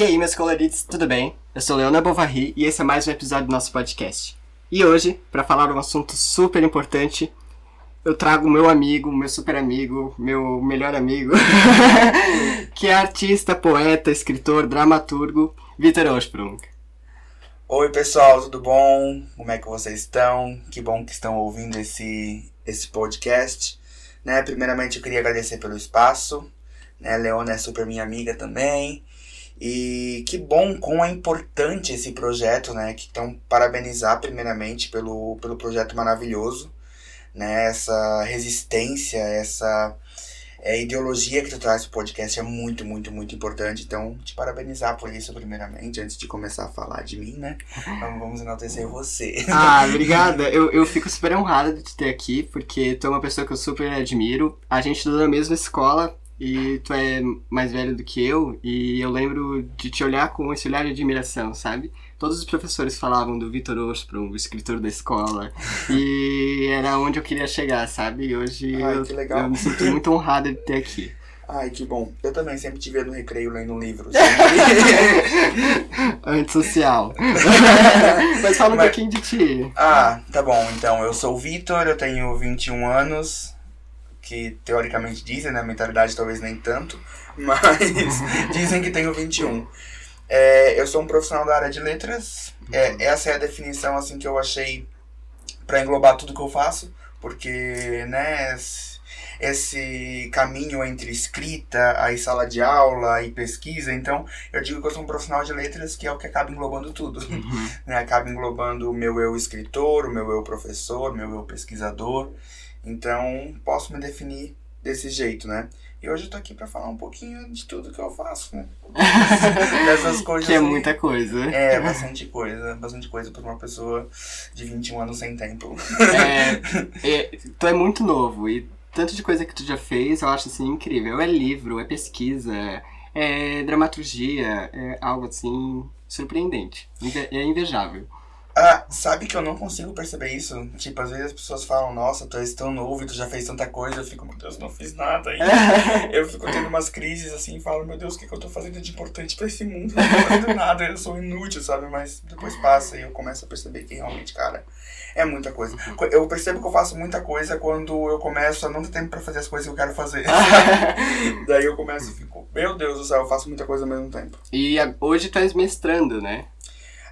E aí, meus coloridos, tudo bem? Eu sou Leona Bovary e esse é mais um episódio do nosso podcast. E hoje, para falar um assunto super importante, eu trago meu amigo, meu super amigo, meu melhor amigo, que é artista, poeta, escritor, dramaturgo, Vitor Osprung. Oi, pessoal, tudo bom? Como é que vocês estão? Que bom que estão ouvindo esse, esse podcast. Né? Primeiramente, eu queria agradecer pelo espaço. Né? Leona é super minha amiga também. E que bom, como é importante esse projeto, né? Que então parabenizar primeiramente pelo, pelo projeto maravilhoso, né? Essa resistência, essa é, ideologia que tu traz pro podcast é muito, muito, muito importante. Então, te parabenizar por isso primeiramente, antes de começar a falar de mim, né? Então, vamos enaltecer você. Ah, obrigada. Eu, eu fico super honrada de te ter aqui, porque tu é uma pessoa que eu super admiro. A gente estuda na mesma escola, e tu é mais velho do que eu, e eu lembro de te olhar com esse olhar de admiração, sabe? Todos os professores falavam do Vitor Osprung, o escritor da escola, e era onde eu queria chegar, sabe? E hoje Ai, eu, eu me sinto muito honrada de ter aqui. Ai, que bom. Eu também sempre te via no recreio lendo um livro. Antissocial. Mas fala um Mas- pouquinho de ti. ah, tá bom. Então, eu sou o Vitor, eu tenho 21 anos, que teoricamente dizem, né? Mentalidade talvez nem tanto, mas dizem que tenho 21. É, eu sou um profissional da área de letras. É, essa é a definição assim que eu achei para englobar tudo que eu faço, porque, né, esse- caminho entre escrita, aí sala de aula e pesquisa, então eu digo que eu sou um profissional de letras que é o que acaba englobando tudo. né, acaba englobando o meu eu escritor, o meu eu professor, o meu eu pesquisador. Então, posso me definir desse jeito, né? E hoje eu tô aqui pra falar um pouquinho de tudo que eu faço, né? Dessas coisas. Que é muita coisa. É, bastante coisa. Bastante coisa pra uma pessoa de 21 anos sem tempo. É, é, tu é muito novo e tanto de coisa que tu já fez, eu acho assim incrível. É livro, é pesquisa, é dramaturgia, é algo assim surpreendente. É invejável. Ah, sabe que eu não consigo perceber isso? Tipo, às vezes as pessoas falam, nossa, tu és tão novo e tu já fez tanta coisa. Eu fico, meu Deus, não fiz nada ainda. Eu fico tendo umas crises assim e falo, meu Deus, o que, que eu tô fazendo de importante pra esse mundo? Eu não tô fazendo nada, eu sou inútil, sabe? Mas depois passa e eu começo a perceber que realmente, cara, é muita coisa. Co- Eu percebo que eu faço muita coisa quando eu começo a não ter tempo pra fazer as coisas que eu quero fazer. Daí eu começo e fico, meu Deus do céu, eu faço muita coisa ao mesmo tempo. E hoje tu és mestrando, né?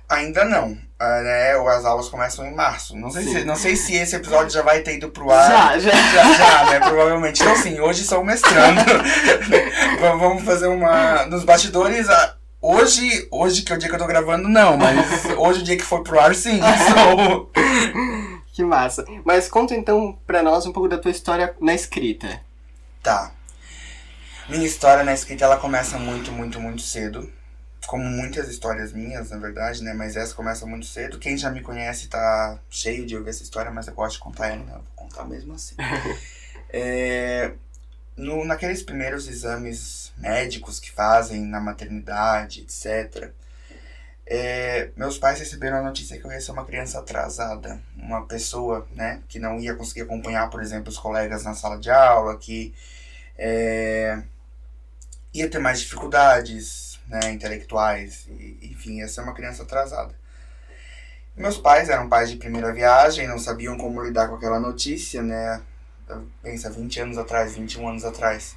Ainda não. Ah, né? As aulas começam em março. Não sei, se, não sei se esse episódio já vai ter ido pro ar. Já, já. Já, já, né? Provavelmente. Então, sim, hoje sou mestrando. Vamos fazer uma. Nos bastidores. ah, Hoje, hoje que é o dia que eu tô gravando, não, mas hoje o dia que for pro ar, sim. Sou. Que massa. Mas conta então pra nós um pouco da tua história na escrita. Tá. Minha história na escrita ela começa muito, muito, muito cedo. Como muitas histórias minhas, na verdade, né? Mas essa começa muito cedo. Quem já me conhece tá cheio de ouvir essa história, mas eu gosto de contar ela, né? Eu vou contar mesmo assim. É, no, naqueles primeiros exames médicos que fazem na maternidade, etc. é, meus pais receberam a notícia que eu ia ser uma criança atrasada. Uma pessoa, né? Que não ia conseguir acompanhar, por exemplo, os colegas na sala de aula, que é, ia ter mais dificuldades né, intelectuais, e, enfim, ia ser uma criança atrasada. Meus pais eram pais de primeira viagem, não sabiam como lidar com aquela notícia, né? Pensa, 20 anos atrás, 21 anos atrás.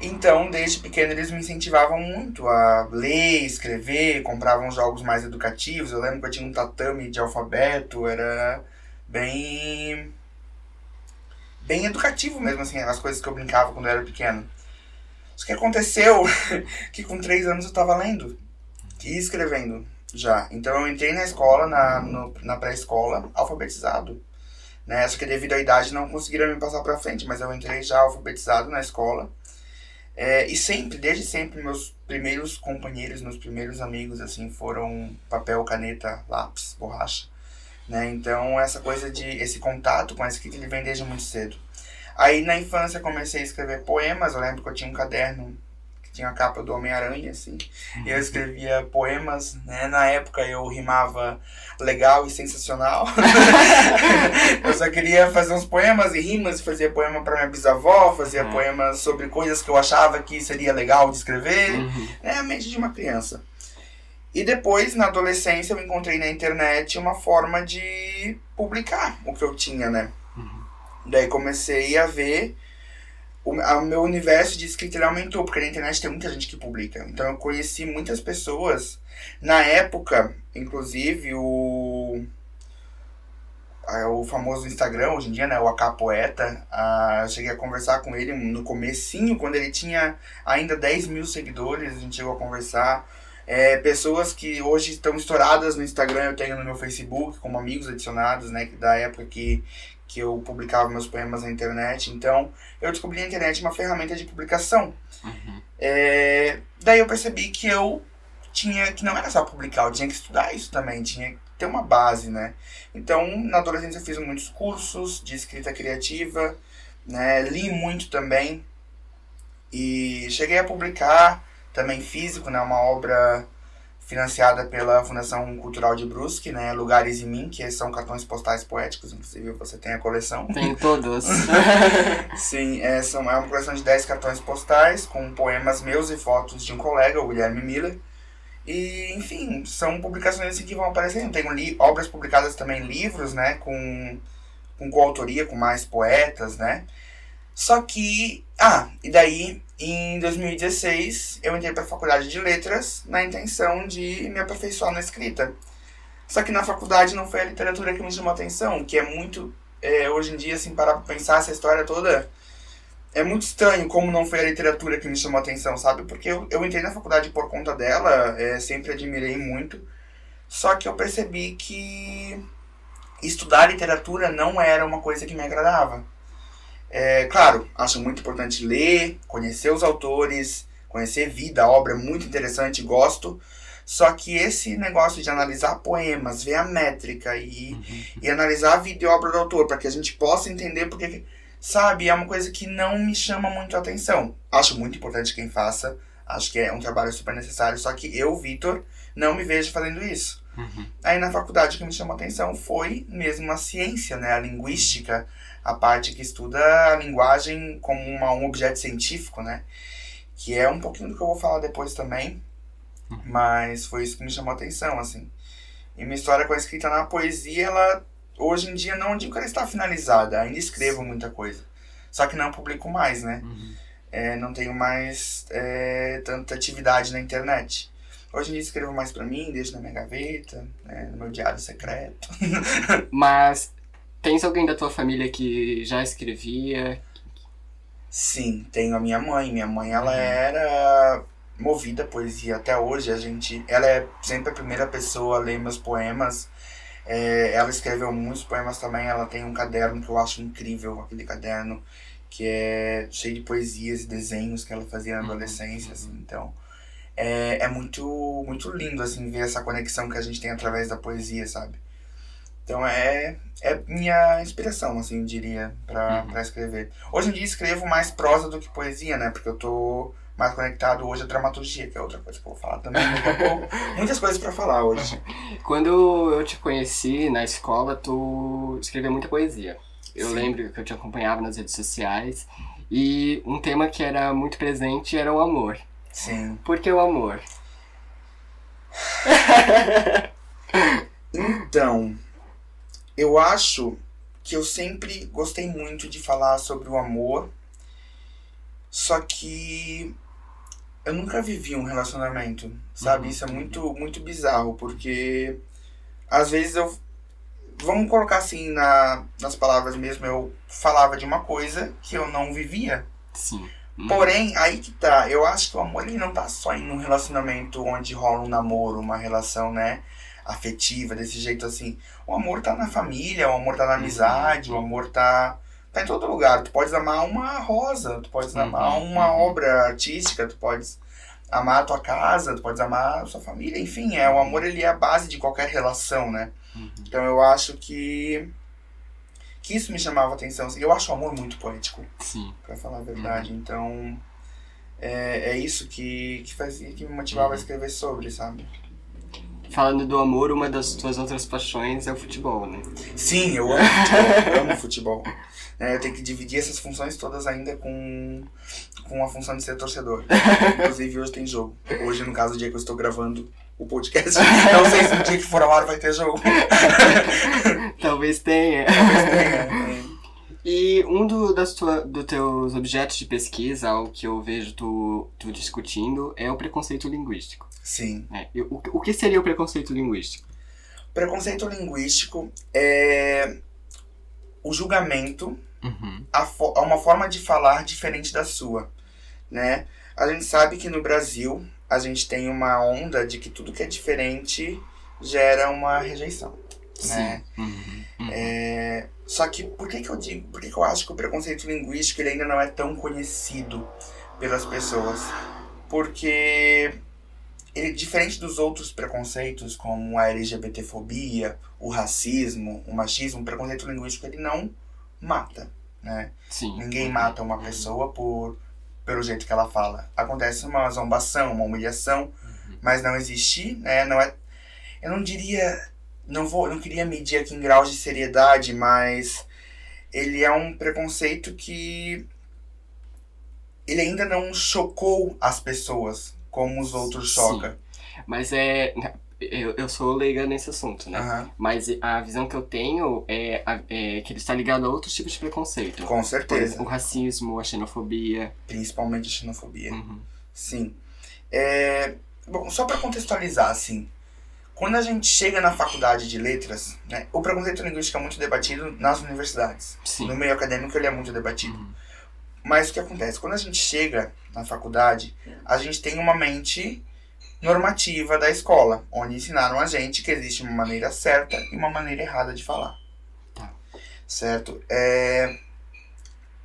Então, desde pequeno, eles me incentivavam muito a ler, escrever, compravam jogos mais educativos. Eu lembro que eu tinha um tatame de alfabeto, era bem bem educativo mesmo, assim, as coisas que eu brincava quando eu era pequeno. Só que aconteceu que com três anos eu tava lendo e escrevendo já. Então eu entrei na escola, na, na pré-escola, alfabetizado. Né? Só que devido à idade não conseguiram me passar pra frente, mas eu entrei já alfabetizado na escola. É, e sempre, desde sempre, meus primeiros companheiros, meus primeiros amigos, assim, foram papel, caneta, lápis, borracha. Né? Então, essa coisa de, esse contato com a escrita, ele vem desde muito cedo. Aí, na infância, comecei a escrever poemas. Eu lembro que eu tinha um caderno que tinha a capa do Homem-Aranha, assim. E eu escrevia poemas, né? Na época eu rimava legal e sensacional. eu só queria fazer uns poemas e rimas, fazia poema para minha bisavó, fazia uhum. poemas sobre coisas que eu achava que seria legal de escrever. Uhum. É a mente de uma criança. E depois, na adolescência, eu encontrei na internet uma forma de publicar o que eu tinha, né? Daí comecei a ver o, o meu universo de escrita aumentou, porque na internet tem muita gente que publica. Então eu conheci muitas pessoas. Na época, inclusive, o o famoso Instagram, hoje em dia, né, o AK Poeta, eu cheguei a conversar com ele no comecinho, quando ele tinha ainda 10 mil seguidores, a gente chegou a conversar. É, pessoas que hoje estão estouradas no Instagram, eu tenho no meu Facebook, como amigos adicionados, né, da época que, que eu publicava meus poemas na internet. Então, eu descobri na internet uma ferramenta de publicação. Uhum. É, daí eu percebi que eu tinha que não era só publicar, eu tinha que estudar isso também, tinha que ter uma base, né? Então, na adolescência eu fiz muitos cursos de escrita criativa, né? Li muito também e cheguei a publicar também físico, né? Uma obra financiada pela Fundação Cultural de Brusque, né? Lugares em Mim, que são cartões postais poéticos, inclusive você tem a coleção. Tem todos. Sim, é, são, é uma coleção de 10 cartões postais com poemas meus e fotos de um colega, o Guilherme Miller. E, enfim, são publicações assim que vão aparecendo. Tenho obras publicadas também, livros, né? Com, com coautoria, com mais poetas, né? Só que. Ah, e daí em 2016, eu entrei para a faculdade de letras na intenção de me aperfeiçoar na escrita. Só que na faculdade não foi a literatura que me chamou a atenção, que é muito. É, hoje em dia, assim, parar para pensar essa história toda. É muito estranho como não foi a literatura que me chamou a atenção, sabe? Porque eu, eu entrei na faculdade por conta dela, é, sempre admirei muito. Só que eu percebi que estudar literatura não era uma coisa que me agradava. É, claro, acho muito importante ler, conhecer os autores, conhecer vida, obra, é muito interessante, gosto. Só que esse negócio de analisar poemas, ver a métrica e, uhum. e analisar a vida e obra do autor, para que a gente possa entender porque, sabe, é uma coisa que não me chama muito a atenção. Acho muito importante quem faça, acho que é um trabalho super necessário, só que eu, Vitor, não me vejo fazendo isso. Uhum. Aí na faculdade o que me chamou a atenção foi mesmo a ciência, né, a linguística, a parte que estuda a linguagem como uma, um objeto científico, né? Que é um pouquinho do que eu vou falar depois também, uhum. mas foi isso que me chamou a atenção, assim. E minha história com a escrita na poesia, ela hoje em dia não digo que ela está finalizada, ainda escrevo muita coisa. Só que não publico mais, né? Uhum. É, não tenho mais é, tanta atividade na internet. Hoje em dia escrevo mais para mim, deixo na minha gaveta, né, no meu diário secreto. Mas Tens alguém da tua família que já escrevia? Sim, tenho a minha mãe. Minha mãe, ela uhum. era movida à poesia até hoje. A gente, ela é sempre a primeira pessoa a ler meus poemas. É, ela escreveu muitos poemas também. Ela tem um caderno que eu acho incrível, aquele caderno que é cheio de poesias e desenhos que ela fazia na uhum. adolescência. Assim, então, é, é muito, muito lindo assim ver essa conexão que a gente tem através da poesia, sabe? Então é, é minha inspiração, assim, diria, pra, uhum. Pra escrever. Hoje em dia escrevo mais prosa do que poesia, né? Porque eu tô mais conectado hoje à dramaturgia, que é outra coisa que eu vou falar também. Muitas coisas para falar hoje. Quando eu te conheci na escola, tu escrevia muita poesia. Eu Sim. lembro que eu te acompanhava nas redes sociais e um tema que era muito presente era o amor. Sim. Por que o amor? então, eu acho que eu sempre gostei muito de falar sobre o amor, só que eu nunca vivi um relacionamento, sabe? Uhum. Isso é muito, muito bizarro, porque às vezes eu. Vamos colocar assim na, nas palavras mesmo, eu falava de uma coisa que eu não vivia. Sim. Uhum. Porém, aí que tá, eu acho que o amor ele não tá só em um relacionamento onde rola um namoro, uma relação, né? Afetiva, desse jeito assim. O amor tá na família, o amor tá na uhum. amizade, o amor tá, tá em todo lugar. Tu podes amar uma rosa, tu podes uhum. amar uma uhum. obra artística, tu podes amar a tua casa, tu podes amar a sua família, enfim, é o amor ele é a base de qualquer relação, né? Uhum. Então eu acho que que isso me chamava atenção. Assim, eu acho o amor muito poético. Sim. Pra falar a verdade. Uhum. Então, é, é isso que, que, fazia, que me motivava Uhum. a escrever sobre, sabe? Falando do amor, uma das tuas outras paixões é o futebol, né? Sim, eu amo futebol. amo futebol. É, eu tenho que dividir essas funções todas ainda com, com a função de ser torcedor. Inclusive, hoje tem jogo. Hoje, no caso, o dia que eu estou gravando o podcast. Não sei se no dia que for ao ar vai ter jogo. Talvez tenha. Talvez tenha. É. E um do, das tua, dos teus objetos de pesquisa, algo que eu vejo tu, tu discutindo, é o preconceito linguístico. Sim. É, o, o que seria o preconceito linguístico? Preconceito linguístico é o julgamento Uhum. a, fo- a uma forma de falar diferente da sua, né? A gente sabe que no Brasil a gente tem uma onda de que tudo que é diferente gera uma rejeição, né? Uhum. Uhum. É, só que por que, que eu digo, por que, que eu acho que o preconceito linguístico ele ainda não é tão conhecido pelas pessoas? Porque ele diferente dos outros preconceitos como a LGBTfobia, o racismo, o machismo, o preconceito linguístico ele não mata, né? Sim. Ninguém mata uma pessoa por pelo jeito que ela fala. Acontece uma zombação, uma humilhação, mas não existe, né? Não é eu não diria não vou não queria medir aqui em graus de seriedade, mas ele é um preconceito que ele ainda não chocou as pessoas como os outros Sim. choca. Mas é. Eu, eu sou leiga nesse assunto, né? Aham. Mas a visão que eu tenho é, é que ele está ligado a outros tipos de preconceito. Com certeza. o racismo, a xenofobia. Principalmente a xenofobia. Uhum. Sim. É, bom, só para contextualizar, assim, quando a gente chega na faculdade de letras, né, o preconceito linguístico é muito debatido nas universidades. Sim. No meio acadêmico ele é muito debatido. Uhum. Mas o que acontece? Quando a gente chega na faculdade, a gente tem uma mente normativa da escola, onde ensinaram a gente que existe uma maneira certa e uma maneira errada de falar. Tá. Certo? É...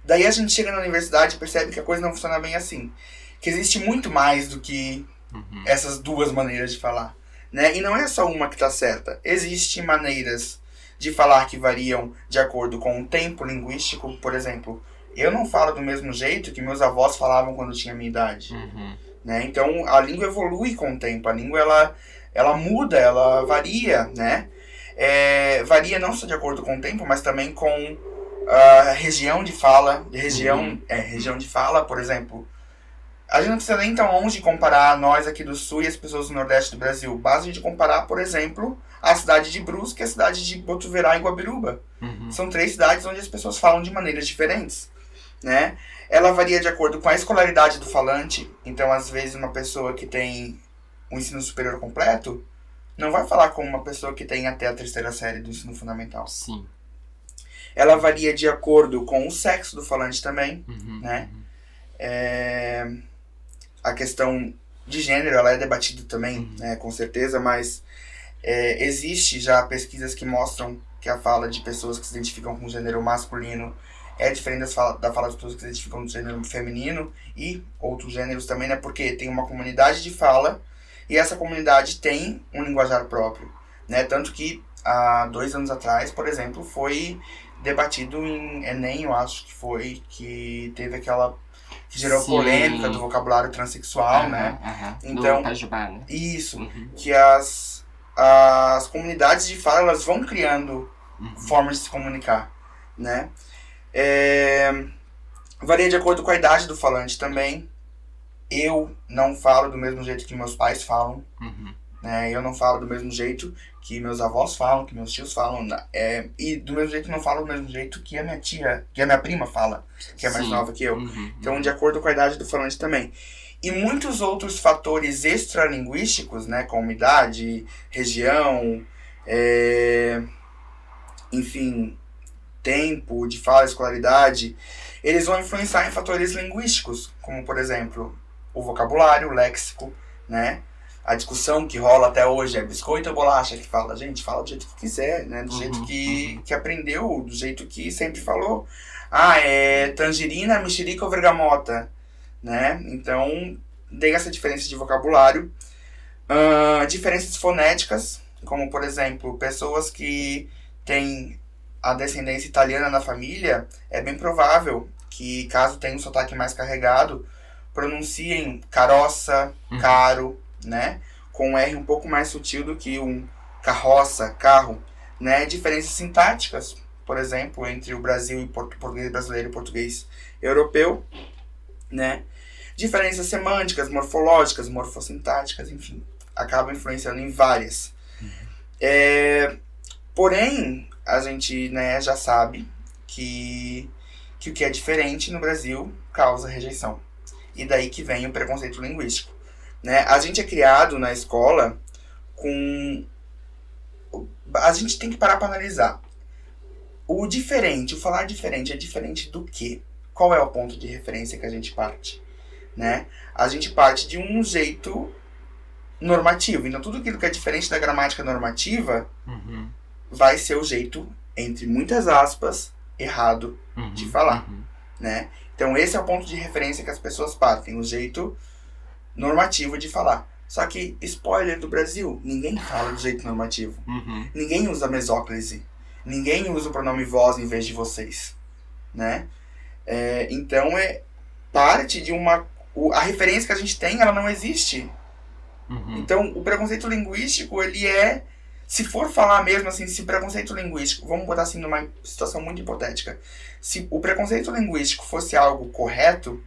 Daí a gente chega na universidade e percebe que a coisa não funciona bem assim. Que existe muito mais do que Uhum. essas duas maneiras de falar. Né? E não é só uma que está certa. Existem maneiras de falar que variam de acordo com o tempo linguístico. Por exemplo, eu não falo do mesmo jeito que meus avós falavam quando tinha minha idade. Uhum. Né? Então a língua evolui com o tempo. A língua ela, ela muda, ela varia. Né? É, varia não só de acordo com o tempo, mas também com a região de fala. Região, Uhum. é, região de fala, por exemplo. A gente não precisa nem tão longe de comparar nós aqui do sul e as pessoas do nordeste do Brasil. Basta a gente comparar, por exemplo, a cidade de Brusque e a cidade de Botuverá e Guabiruba. Uhum. São três cidades onde as pessoas falam de maneiras diferentes, né? Ela varia de acordo com a escolaridade do falante. Então, às vezes, uma pessoa que tem o ensino superior completo não vai falar como uma pessoa que tem até a terceira série do ensino fundamental. Sim. Ela varia de acordo com o sexo do falante também. Uhum. Né? É, A questão de gênero ela é debatida também, Uhum. né, com certeza, mas é, existe já pesquisas que mostram que a fala de pessoas que se identificam com o gênero masculino é diferente fala, da fala de pessoas que se identificam com o gênero feminino e outros gêneros também, né? Porque tem uma comunidade de fala e essa comunidade tem um linguajar próprio, né? Tanto que há dois anos atrás, por exemplo, foi debatido em Enem, eu acho que foi, que teve aquela que gerou Sim. polêmica do vocabulário transexual, Aham, né? aham. Então- Do Pajubá, né? Isso, Uhum. que as, as comunidades de fala elas vão criando Uhum. formas de se comunicar, né? É, varia de acordo com a idade do falante também. Eu não falo do mesmo jeito que meus pais falam, Uhum. né? Eu não falo do mesmo jeito que meus avós falam, que meus tios falam, né? é, e do mesmo jeito não falo do mesmo jeito que a minha tia, que a minha prima fala, que é mais Sim. nova que eu. Uhum. Então, de acordo com a idade do falante também. E muitos outros fatores extralinguísticos, né, como idade, região, é, enfim, tempo de fala, escolaridade, eles vão influenciar em fatores linguísticos, como, por exemplo, o vocabulário, o léxico, né? A discussão que rola até hoje é biscoito ou bolacha, que fala, gente, fala do jeito que quiser, né? Do Uhum, jeito que, que aprendeu, do jeito que sempre falou. Ah, é tangerina, mexerica ou vergamota, né? Então, tem essa diferença de vocabulário. Ah, diferenças fonéticas, como, por exemplo, pessoas que têm a descendência italiana na família, é bem provável que, caso tenha um sotaque mais carregado, pronunciem caroça, Uhum. caro, né? Com um R um pouco mais sutil do que um carroça, carro, né? Diferenças sintáticas, por exemplo, entre o Brasil e portu- português brasileiro e português europeu, né? Diferenças semânticas, morfológicas, morfossintáticas, enfim, acabam influenciando em várias. É, porém, a gente né, já sabe que, que o que é diferente no Brasil causa rejeição. E daí que vem o preconceito linguístico. Né? A gente é criado na escola com. A gente tem que parar para analisar. O diferente, o falar diferente, é diferente do quê? Qual é o ponto de referência que a gente parte? Né? A gente parte de um jeito normativo. Então, tudo aquilo que é diferente da gramática normativa Uhum. vai ser o jeito, entre muitas aspas, errado Uhum. De falar. Uhum. né? Então esse é o ponto de referência que as pessoas partem, o jeito normativo de falar. Só que, spoiler do Brasil, ninguém fala do jeito normativo. Uhum. Ninguém usa mesóclise. Ninguém usa o pronome vós em vez de vocês, né? É, então é parte de uma... o- a referência que a gente tem, ela não existe. Uhum. Então, o preconceito linguístico, ele é. Se for falar mesmo assim, se preconceito linguístico, vamos botar assim numa situação muito hipotética. Se o preconceito linguístico fosse algo correto,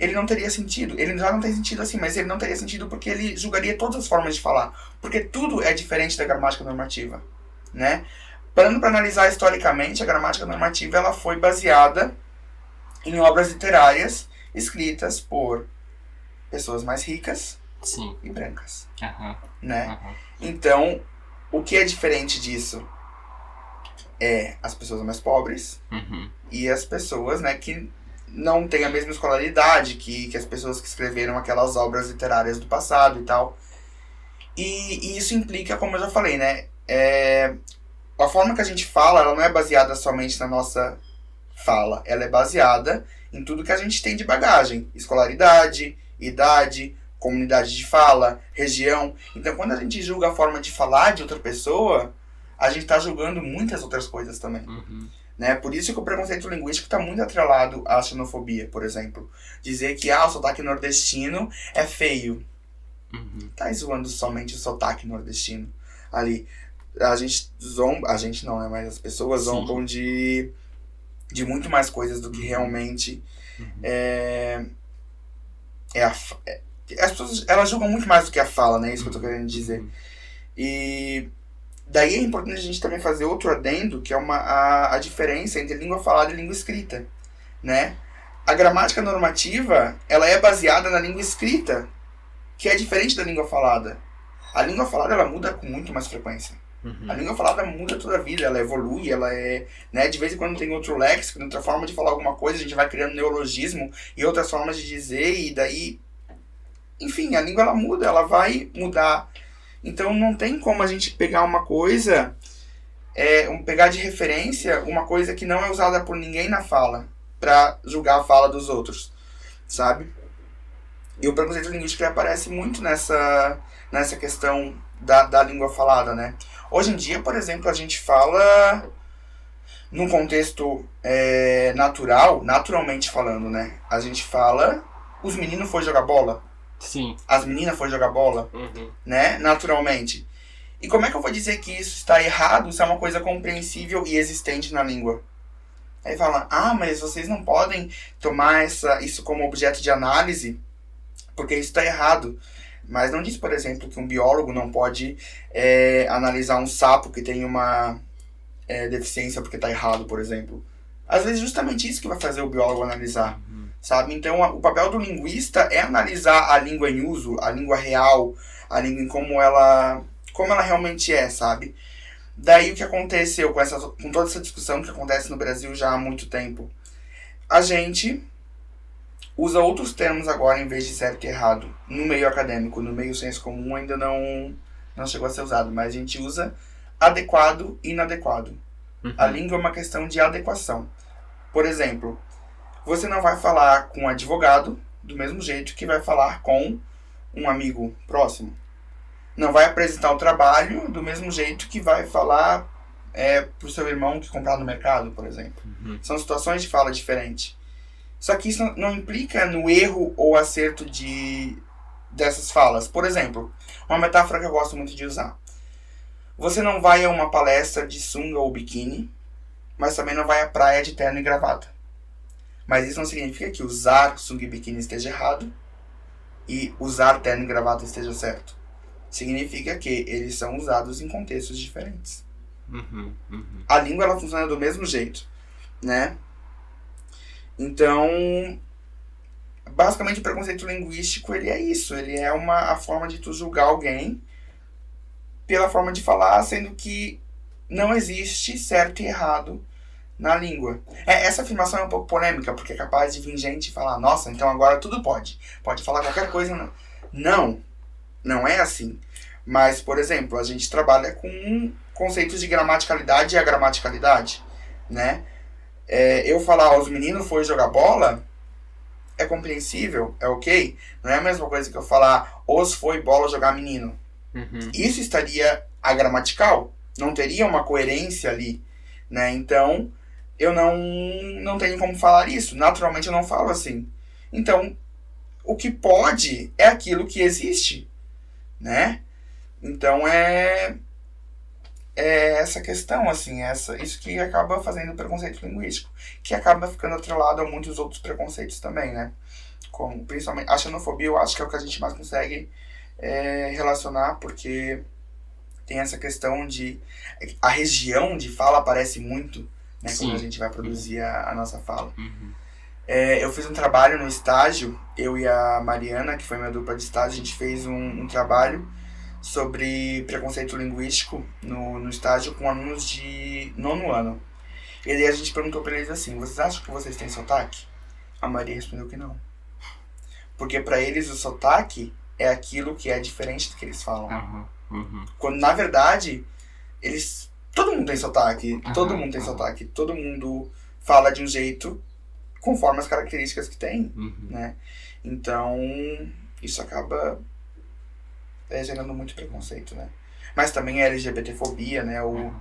ele não teria sentido. Ele já não tem sentido assim, mas ele não teria sentido porque ele julgaria todas as formas de falar. Porque tudo é diferente da gramática normativa, né? Parando para analisar historicamente, a gramática normativa ela foi baseada em obras literárias escritas por pessoas mais ricas Sim. e brancas, Aham. né? Aham. Então, o que é diferente disso é as pessoas mais pobres Uhum. e as pessoas, né, que não têm a mesma escolaridade que, que as pessoas que escreveram aquelas obras literárias do passado e tal. E, e isso implica, como eu já falei, né, é, a forma que a gente fala, ela não é baseada somente na nossa fala, ela é baseada em tudo que a gente tem de bagagem, escolaridade, idade, comunidade de fala, região. Então, quando a gente julga a forma de falar de outra pessoa, a gente está julgando muitas outras coisas também. Uhum. Né? Por isso que o preconceito linguístico está muito atrelado à xenofobia, por exemplo. Dizer que ah, o sotaque nordestino é feio. Uhum. Tá zoando somente o sotaque nordestino. Ali, a gente zomba, a gente não, né? Mas as pessoas Sim. zombam de, de muito mais coisas do que realmente Uhum. é, é a, é- as pessoas elas julgam muito mais do que a fala, né? Isso que eu tô querendo dizer. Uhum. E daí é importante a gente também fazer outro adendo, que é uma, a, a diferença entre língua falada e língua escrita, né? A gramática normativa, ela é baseada na língua escrita, que é diferente da língua falada. A língua falada, ela muda com muito mais frequência. A Uhum. língua falada muda toda a vida, ela evolui, ela é, né, de vez em quando tem outro léxico, outra forma de falar alguma coisa, a gente vai criando neologismo e outras formas de dizer e daí enfim, a língua ela muda, ela vai mudar. Então não tem como a gente pegar uma coisa, é, um, pegar de referência uma coisa que não é usada por ninguém na fala para julgar a fala dos outros, sabe? E o preconceito linguístico aparece muito nessa, nessa questão da, da língua falada, né? Hoje em dia, por exemplo, a gente fala num contexto é, natural, naturalmente falando, né? A gente fala, os meninos foram jogar bola, Sim. as meninas foram jogar bola, Uhum. né? Naturalmente. E como é que eu vou dizer que isso está errado se é uma coisa compreensível e existente na língua? Aí fala, ah, mas vocês não podem tomar essa, isso como objeto de análise, porque isso está errado. Mas não diz, por exemplo, que um biólogo não pode é, analisar um sapo que tem uma é, deficiência porque está errado, por exemplo. Às vezes, justamente isso que vai fazer o biólogo analisar. Sabe? Então, a- o papel do linguista é analisar a língua em uso, a língua real, a língua em como ela, como ela realmente é, sabe? Daí o que aconteceu com, essa, com toda essa discussão que acontece no Brasil já há muito tempo? A gente usa outros termos agora em vez de certo e errado. No meio acadêmico, no meio senso comum ainda não, não chegou a ser usado, mas a gente usa adequado e inadequado. Uhum. A língua é uma questão de adequação. Por exemplo, você não vai falar com um advogado do mesmo jeito que vai falar com um amigo próximo. Não vai apresentar o trabalho do mesmo jeito que vai falar é, pro seu irmão que comprar no mercado, por exemplo. Uhum. São situações de fala diferentes. Só que isso não, não implica no erro ou acerto de dessas falas. Por exemplo, uma metáfora que eu gosto muito de usar. Você não vai a uma palestra de sunga ou biquíni, mas também não vai à praia de terno e gravata. Mas isso não significa que usar sunga e biquíni esteja errado e usar terno e gravata esteja certo. Significa que eles são usados em contextos diferentes. Uhum, uhum. A língua ela funciona do mesmo jeito, né? Então, basicamente o preconceito linguístico ele é isso, ele é uma a forma de tu julgar alguém pela forma de falar, sendo que não existe certo e errado na língua. É, essa afirmação é um pouco polêmica, porque é capaz de vir gente e falar, nossa, então agora tudo pode. Pode falar qualquer coisa. Não, não, não é assim. Mas, por exemplo, a gente trabalha com conceitos de gramaticalidade e a gramaticalidade, né? É, eu falar aos meninos foi jogar bola é compreensível, é ok. Não é a mesma coisa que eu falar os foi bola jogar menino. Uhum. Isso estaria agramatical, não teria uma coerência ali, né? Então, eu não não tenho como falar isso. Naturalmente eu não falo assim. Então, o que pode é aquilo que existe, né? Então é é essa questão assim, essa isso que acaba fazendo o preconceito linguístico, que acaba ficando atrelado a muitos outros preconceitos também, né? Como principalmente a xenofobia, eu acho que é o que a gente mais consegue é, relacionar, porque tem essa questão de a região de fala aparece muito, né, quando a gente vai produzir a, a nossa fala. Uhum. É, eu fiz um trabalho no estágio, eu e a Mariana, que foi minha dupla de estágio, a gente fez um, um trabalho sobre preconceito linguístico no, no estágio com alunos de nono ano. E aí a gente perguntou pra eles assim: vocês acham que vocês têm sotaque? A Maria respondeu que não. Porque pra eles o sotaque é aquilo que é diferente do que eles falam. Aham. Uhum. Quando na verdade, eles. Todo mundo tem sotaque. Aham, todo mundo tem aham. sotaque. Todo mundo fala de um jeito conforme as características que tem Uhum. né? Então, isso acaba é, gerando muito preconceito, né? Mas também a LGBTfobia, né? O.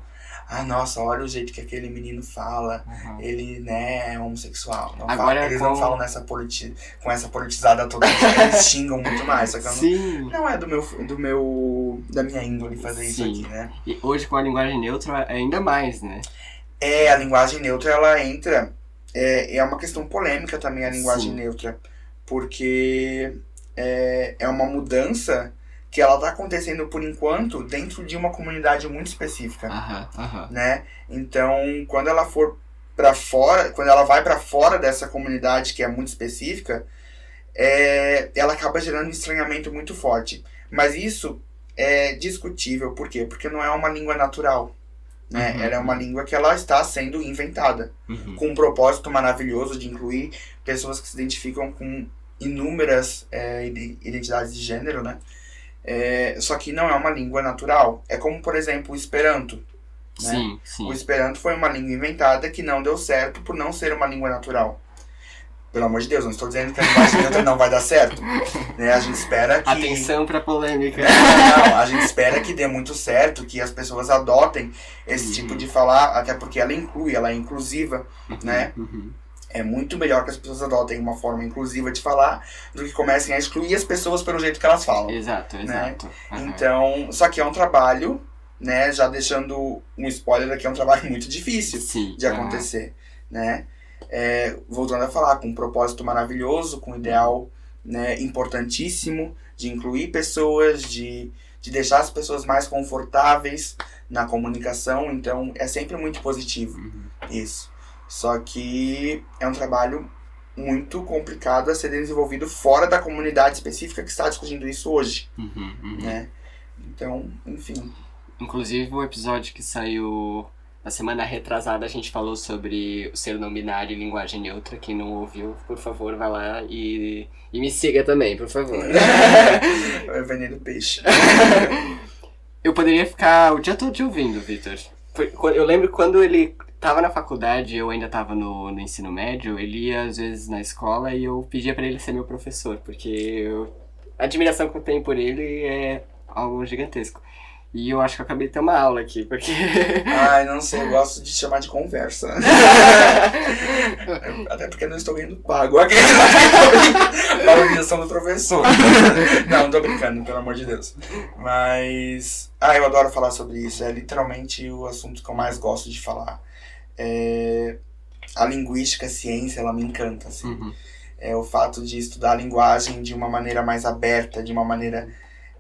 ah, nossa, olha o jeito que aquele menino fala. Uhum. Ele, né, é homossexual. Não Agora fala- eles não com- falam nessa politi com essa politizada toda. eles xingam muito mais. Só que eu não, Sim. não é do meu, do meu. da minha índole fazer isso Sim. aqui, né? E hoje com a linguagem neutra ainda mais, né? É, a linguagem neutra, ela entra. É, é uma questão polêmica também a linguagem Sim. neutra. Porque é, é uma mudança que ela está acontecendo por enquanto dentro de uma comunidade muito específica, né? Então, quando ela for para fora, quando ela vai para fora dessa comunidade que é muito específica, é, ela acaba gerando um estranhamento muito forte. Mas isso é discutível, por quê? Porque não é uma língua natural, né? Uhum. Ela é uma língua que ela está sendo inventada Uhum. com um propósito maravilhoso de incluir pessoas que se identificam com inúmeras é, ide- identidades de gênero, né? É, só que não é uma língua natural. É como, por exemplo, o Esperanto. né? Sim, sim. O Esperanto foi uma língua inventada que não deu certo por não ser uma língua natural. Pelo amor de Deus, não estou dizendo que a linguagem neutra não vai dar certo. Né? A gente espera que. Atenção pra polêmica. Não, a gente espera que dê muito certo, que as pessoas adotem esse Uhum. tipo de falar, até porque ela inclui, ela é inclusiva, né? Uhum. É muito melhor que as pessoas adotem uma forma inclusiva de falar do que comecem a excluir as pessoas pelo jeito que elas falam. Exato, exato. Aham. Então, só que é um trabalho, né? Já deixando um spoiler aqui, é um trabalho muito difícil Sim. de acontecer, né? É, voltando a falar, com um propósito maravilhoso, com um ideal né, importantíssimo de incluir pessoas, de, de deixar as pessoas mais confortáveis na comunicação, então é sempre muito positivo Uhum. isso. Só que é um trabalho muito complicado a ser desenvolvido fora da comunidade específica que está discutindo isso hoje, Uhum. Uhum. né? Então, enfim. Inclusive, o episódio que saiu na semana retrasada, a gente falou sobre o ser não binário e linguagem neutra. Quem não ouviu, por favor, vai lá e, e me siga também, por favor. É veneno peixe. Eu poderia ficar o dia todo te ouvindo, Victor. Eu lembro quando ele tava na faculdade, eu ainda tava no, no ensino médio, ele ia às vezes na escola e eu pedia pra ele ser meu professor, porque eu- a admiração que eu tenho por ele é algo gigantesco. E eu acho que eu acabei de ter uma aula aqui, porque. Ai, não sei, eu gosto de chamar de conversa. Até porque não estou ganhando pago. Valorização do professor. Não, não tô brincando, pelo amor de Deus. Mas. Ah, eu adoro falar sobre isso. É literalmente o assunto que eu mais gosto de falar. É... A linguística, a ciência, ela me encanta, assim. Uhum. É o fato de estudar a linguagem de uma maneira mais aberta, de uma maneira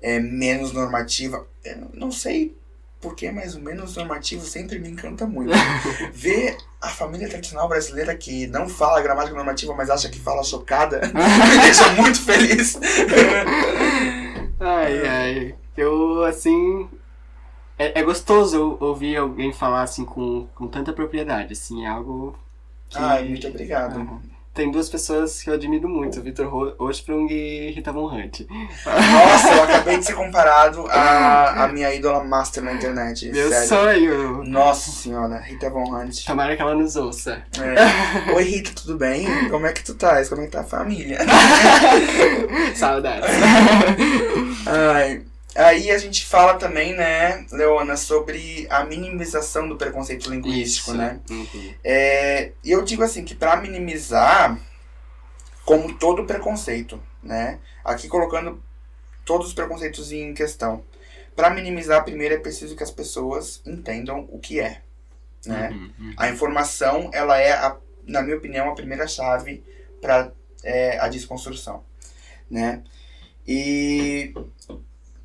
é, menos normativa. Eu não sei porquê, mas o menos normativo sempre me encanta muito. Ver a família tradicional brasileira que não fala gramática normativa, mas acha que fala chocada, me deixa muito feliz. Ai, ai. Eu, assim. É, é gostoso ouvir alguém falar assim com, com tanta propriedade, assim, é algo que. Ai, muito obrigado. Tem duas pessoas que eu admiro muito, Vitor Ro- Osprung e Rita Von Hunt. Nossa, eu acabei de ser comparado à, à minha ídola master na internet. Meu sério. sonho! Nossa senhora, Rita Von Hunt. Tomara que ela nos ouça. É. Oi, Rita, tudo bem? Como é que tu tá? Como é que tá a família? Saudades. Ai, aí a gente fala também, né, Leona, sobre a minimização do preconceito linguístico, Isso. né? Uhum. É, eu digo assim que para minimizar, como todo preconceito, né? Aqui colocando todos os preconceitos em questão. Para minimizar, primeiro é preciso que as pessoas entendam o que é, né? Uhum, uhum. A informação, ela é, a, na minha opinião, a primeira chave para a desconstrução, né? E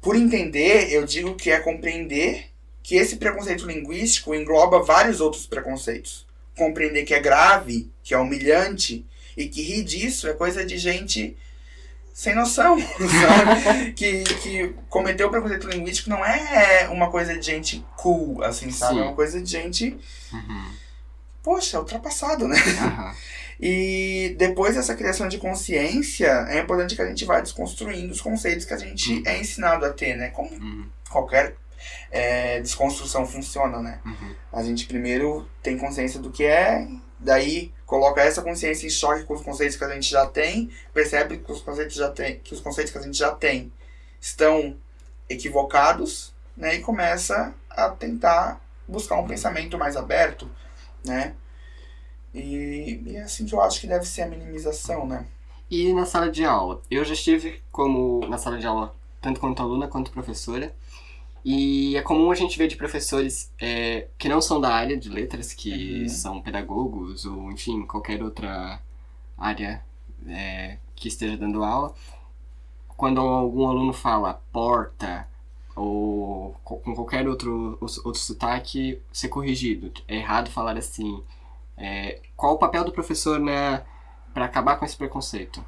por entender, eu digo que é compreender que esse preconceito linguístico engloba vários outros preconceitos. Compreender que é grave, que é humilhante e que rir disso é coisa de gente sem noção, sabe? que, que cometer o preconceito linguístico não é uma coisa de gente cool, assim, sabe? Sim. É uma coisa de gente Uhum. poxa, ultrapassado, né? Aham. E depois dessa criação de consciência, é importante que a gente vá desconstruindo os conceitos que a gente Uhum. é ensinado a ter, né? Como Uhum. qualquer é, desconstrução funciona, né? Uhum. A gente primeiro tem consciência do que é, daí coloca essa consciência em choque com os conceitos que a gente já tem, percebe que os conceitos, já tem, que, os conceitos que a gente já tem estão equivocados, né? E começa a tentar buscar um pensamento mais aberto, né? E, e assim que eu acho que deve ser a minimização, né? E na sala de aula? Eu já estive como na sala de aula, tanto quanto aluna quanto professora. E é comum a gente ver de professores é, que não são da área de letras, que Uhum. são pedagogos ou, enfim, qualquer outra área é, que esteja dando aula. Quando algum aluno fala porta ou co- com qualquer outro, outro sotaque, ser corrigido. É errado falar assim. É, qual o papel do professor né, para acabar com esse preconceito?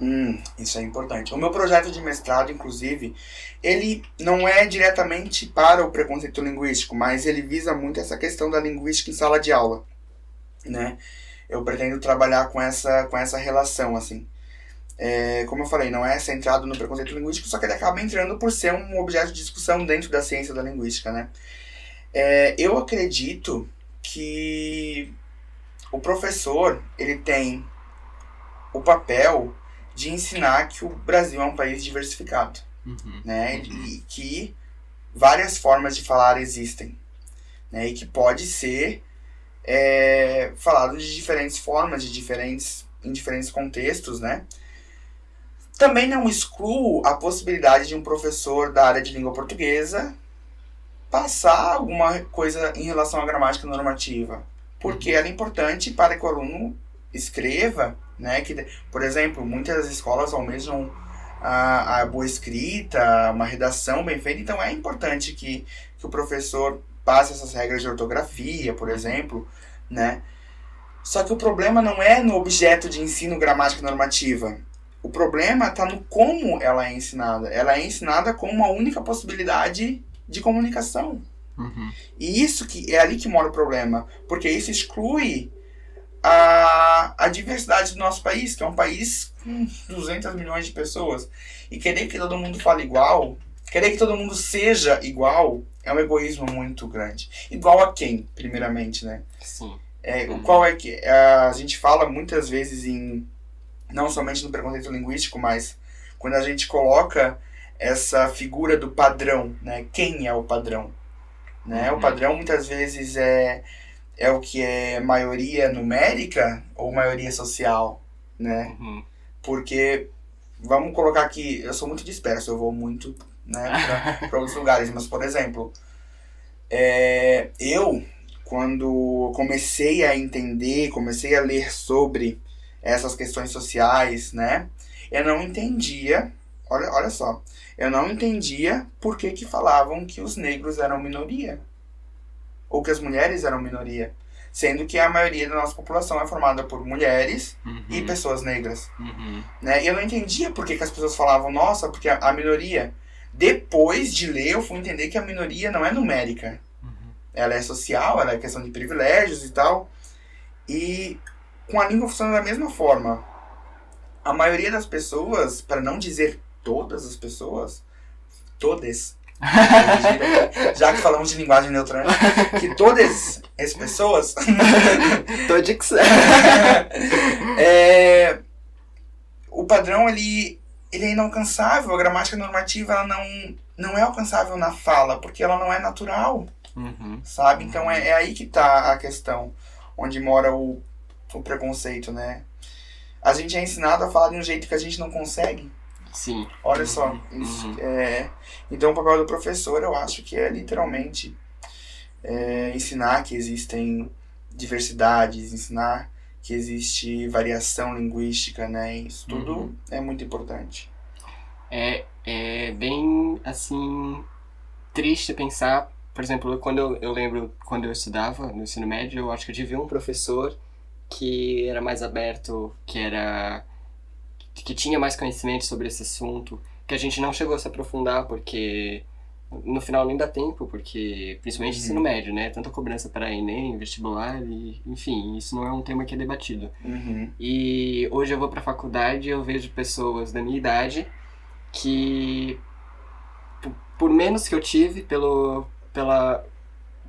Hum, isso é importante. O meu projeto de mestrado, inclusive, ele não é diretamente para o preconceito linguístico, mas ele visa muito essa questão da linguística em sala de aula, né? Eu pretendo trabalhar com essa, com essa relação, assim. É, como eu falei, não é centrado no preconceito linguístico, só que ele acaba entrando por ser um objeto de discussão dentro da ciência da linguística, né? É, eu acredito que o professor, ele tem o papel de ensinar que o Brasil é um país diversificado, Uhum. né? Uhum. E que várias formas de falar existem, né? E que pode ser é, falado de diferentes formas, de diferentes em diferentes contextos, né? Também não excluo a possibilidade de um professor da área de língua portuguesa passar alguma coisa em relação à gramática normativa, porque ela é importante para que o aluno escreva, né? Que, por exemplo, muitas escolas almejam a, a boa escrita, uma redação bem feita, então é importante que, que o professor passe essas regras de ortografia, por exemplo, né? Só que o problema não é no objeto de ensino gramática normativa. O problema está no como ela é ensinada. Ela é ensinada como uma única possibilidade de comunicação. Uhum. E isso que é ali que mora o problema, porque isso exclui a, a diversidade do nosso país, que é um país com 200 milhões de pessoas. E querer que todo mundo fale igual, querer que todo mundo seja igual, é um egoísmo muito grande. Igual a quem, primeiramente, né? Sim. É, Uhum. Qual é que. A gente fala muitas vezes em. Não somente no preconceito linguístico, mas quando a gente coloca essa figura do padrão, né? Quem é o padrão? Né? Uhum. O padrão muitas vezes é, é o que é maioria numérica ou maioria social, né? Uhum. Porque, vamos colocar aqui, eu sou muito disperso, eu vou muito né, para outros lugares, mas por exemplo, é, eu, quando comecei a entender, comecei a ler sobre essas questões sociais, né, eu não entendia, olha, olha só, eu não entendia por que, que falavam que os negros eram minoria, ou que as mulheres eram minoria, sendo que a maioria da nossa população é formada por mulheres Uhum. e pessoas negras Uhum. né? E eu não entendia por que, que as pessoas falavam, nossa, porque a, a minoria. Depois de ler, eu fui entender que a minoria não é numérica. Uhum. Ela é social, ela é questão de privilégios e tal. E com a língua funciona da mesma forma. A maioria das pessoas, para não dizer todas as pessoas, todas, já que falamos de linguagem neutra, né? que todas as pessoas Todix. é, o padrão ele, ele é inalcançável, a gramática normativa ela não, não é alcançável na fala, porque ela não é natural, Uhum. sabe? Então é, é aí que tá a questão, onde mora o, o preconceito, né? A gente é ensinado a falar de um jeito que a gente não consegue. Sim. Olha só, Uhum. isso Uhum. é, então o papel do professor eu acho que é literalmente é, ensinar que existem diversidades, ensinar que existe variação linguística, né? Isso tudo Uhum. é muito importante. É, é bem, assim, triste pensar, por exemplo, quando eu, eu lembro, quando eu estudava no ensino médio, eu acho que eu tive um professor que era mais aberto, que era, que tinha mais conhecimento sobre esse assunto, que a gente não chegou a se aprofundar, porque no final nem dá tempo, porque, principalmente Uhum. ensino médio, né, tanta cobrança para Enem, vestibular, e, enfim, isso não é um tema que é debatido. Uhum. E hoje eu vou pra faculdade e eu vejo pessoas da minha idade que por menos que eu tive pelo pela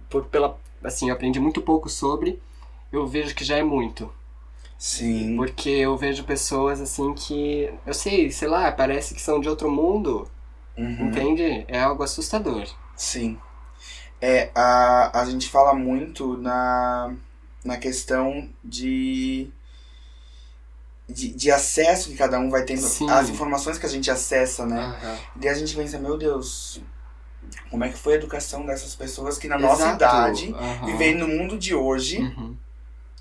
por, pela assim, eu aprendi muito pouco sobre, eu vejo que já é muito, Sim. porque eu vejo pessoas assim que eu sei, sei lá, parece que são de outro mundo, Uhum. entende? É algo assustador. Sim. É, a, a gente fala muito na, na questão de, de, de acesso que cada um vai tendo, Sim. as informações que a gente acessa, né? Aham. Daí a gente pensa, meu Deus, como é que foi a educação dessas pessoas que na nossa Exato. idade, Aham. vivendo no mundo de hoje, Uhum.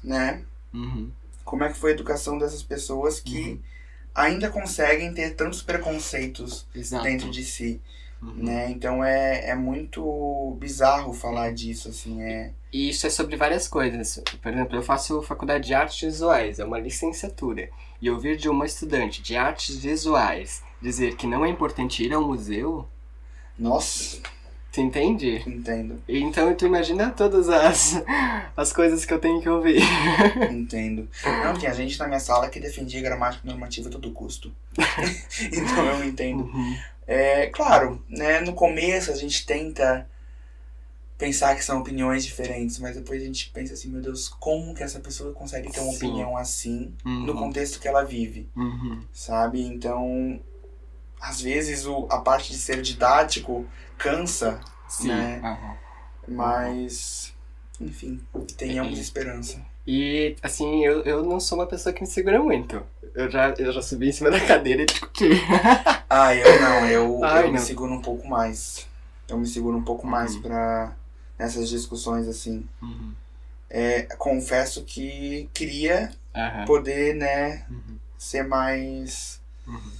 né? Uhum. Como é que foi a educação dessas pessoas que Uhum. ainda conseguem ter tantos preconceitos Exato. dentro de si, Uhum. né? Então é, é muito bizarro falar disso, assim, é... E isso é sobre várias coisas. Por exemplo, eu faço faculdade de artes visuais, é uma licenciatura. E ouvir de uma estudante de artes visuais dizer que não é importante ir ao museu, Nossa, tu entende? entendo, Então tu imagina todas as, as coisas que eu tenho que ouvir. entendo. Não, tinha gente na minha sala que defendia gramática normativa a todo custo. então eu entendo. Uhum. É, claro, né, no começo a gente tenta pensar que são opiniões diferentes, mas depois a gente pensa assim, meu Deus, como que essa pessoa consegue ter uma Sim. opinião assim no Uhum. contexto que ela vive, Uhum. sabe? Então, às vezes o, a parte de ser didático cansa, Sim. Né? aham. mas, enfim, tenhamos É. esperança. E assim, eu, eu não sou uma pessoa que me segura muito. Eu já, eu já subi em cima da cadeira e discuti. Ah, eu não, eu, Ai, eu me não. seguro um pouco mais. Eu me seguro um pouco mais Uhum. pra nessas discussões assim. Uhum. É, confesso que queria poder, né, Uhum. ser mais Uhum.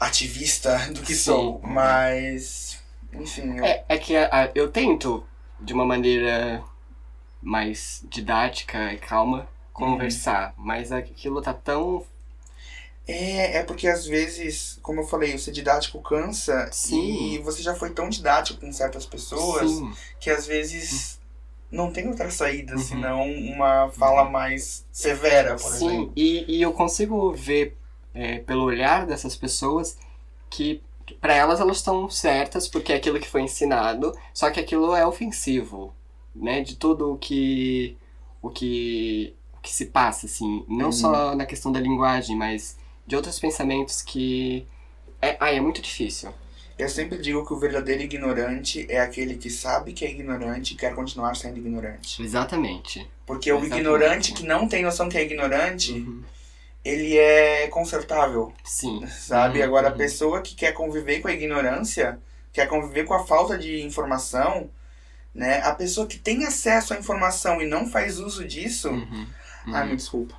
Ativista do que Sim. sou, mas enfim, eu, É, é que a- a- eu tento, de uma maneira mais didática e calma, conversar, mas aquilo tá tão. é, é porque às vezes, como eu falei, o ser didático cansa Sim. e você já foi tão didático com certas pessoas Sim. que às vezes não tem outra saída Uhum. senão uma fala mais severa, por Sim, exemplo. e, e eu consigo ver é, pelo olhar dessas pessoas que para elas elas estão certas porque é aquilo que foi ensinado, só que aquilo é ofensivo, né? De tudo o que o que o que se passa assim, não Uhum. só na questão da linguagem, mas de outros pensamentos que É, ah, é muito difícil. Eu sempre digo que o verdadeiro ignorante é aquele que sabe que é ignorante e quer continuar sendo ignorante. Exatamente. Porque o Exatamente. ignorante que não tem noção que é ignorante, Uhum. Ele é consertável, Sim. sabe? Uhum, Agora, a uhum. pessoa que quer conviver com a ignorância, quer conviver com a falta de informação, né? A pessoa que tem acesso à informação e não faz uso disso, Uhum. Uhum. me desculpa,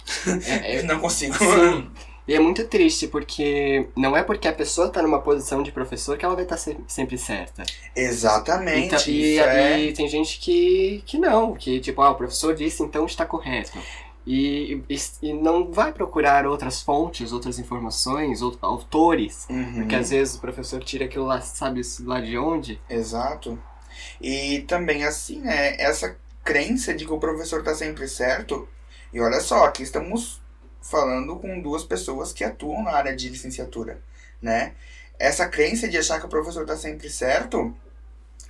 É, é- eu não consigo. Sim. E é muito triste, porque não é porque a pessoa tá numa posição de professor que ela vai estar sempre certa. Exatamente. Então, e, é... e tem gente que, que não, que tipo, ah, o professor disse, então está correto. E, e, e não vai procurar outras fontes, outras informações, outros autores. Uhum. Porque às vezes o professor tira aquilo lá, sabe lá de onde? Exato. E também assim, né, essa crença de que o professor tá sempre certo. E olha só, aqui estamos falando com duas pessoas que atuam na área de licenciatura, né? Essa crença de achar que o professor tá sempre certo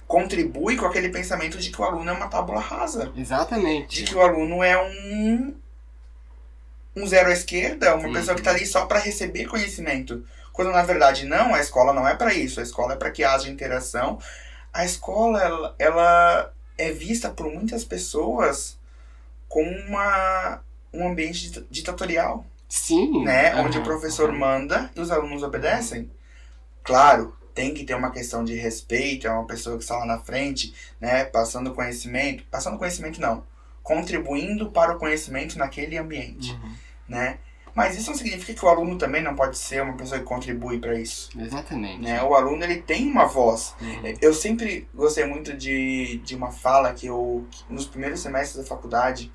contribui com aquele pensamento de que o aluno é uma tábula rasa, Exatamente. de que o aluno é um um zero à esquerda, uma Uhum. pessoa que tá ali só para receber conhecimento. Quando na verdade não, a escola não é para isso. A escola é para que haja interação. A escola ela, ela é vista por muitas pessoas como uma um ambiente dita- ditatorial, Sim. né, aham, onde o professor manda e os alunos obedecem. Claro, tem que ter uma questão de respeito, é uma pessoa que está lá na frente, né, passando conhecimento, passando conhecimento não, contribuindo para o conhecimento naquele ambiente Uhum. Né? Mas isso não significa que o aluno também não pode ser uma pessoa que contribui para isso, Exatamente. né? O aluno ele tem uma voz. Uhum. Eu sempre gostei muito de, de uma fala que eu nos primeiros semestres da faculdade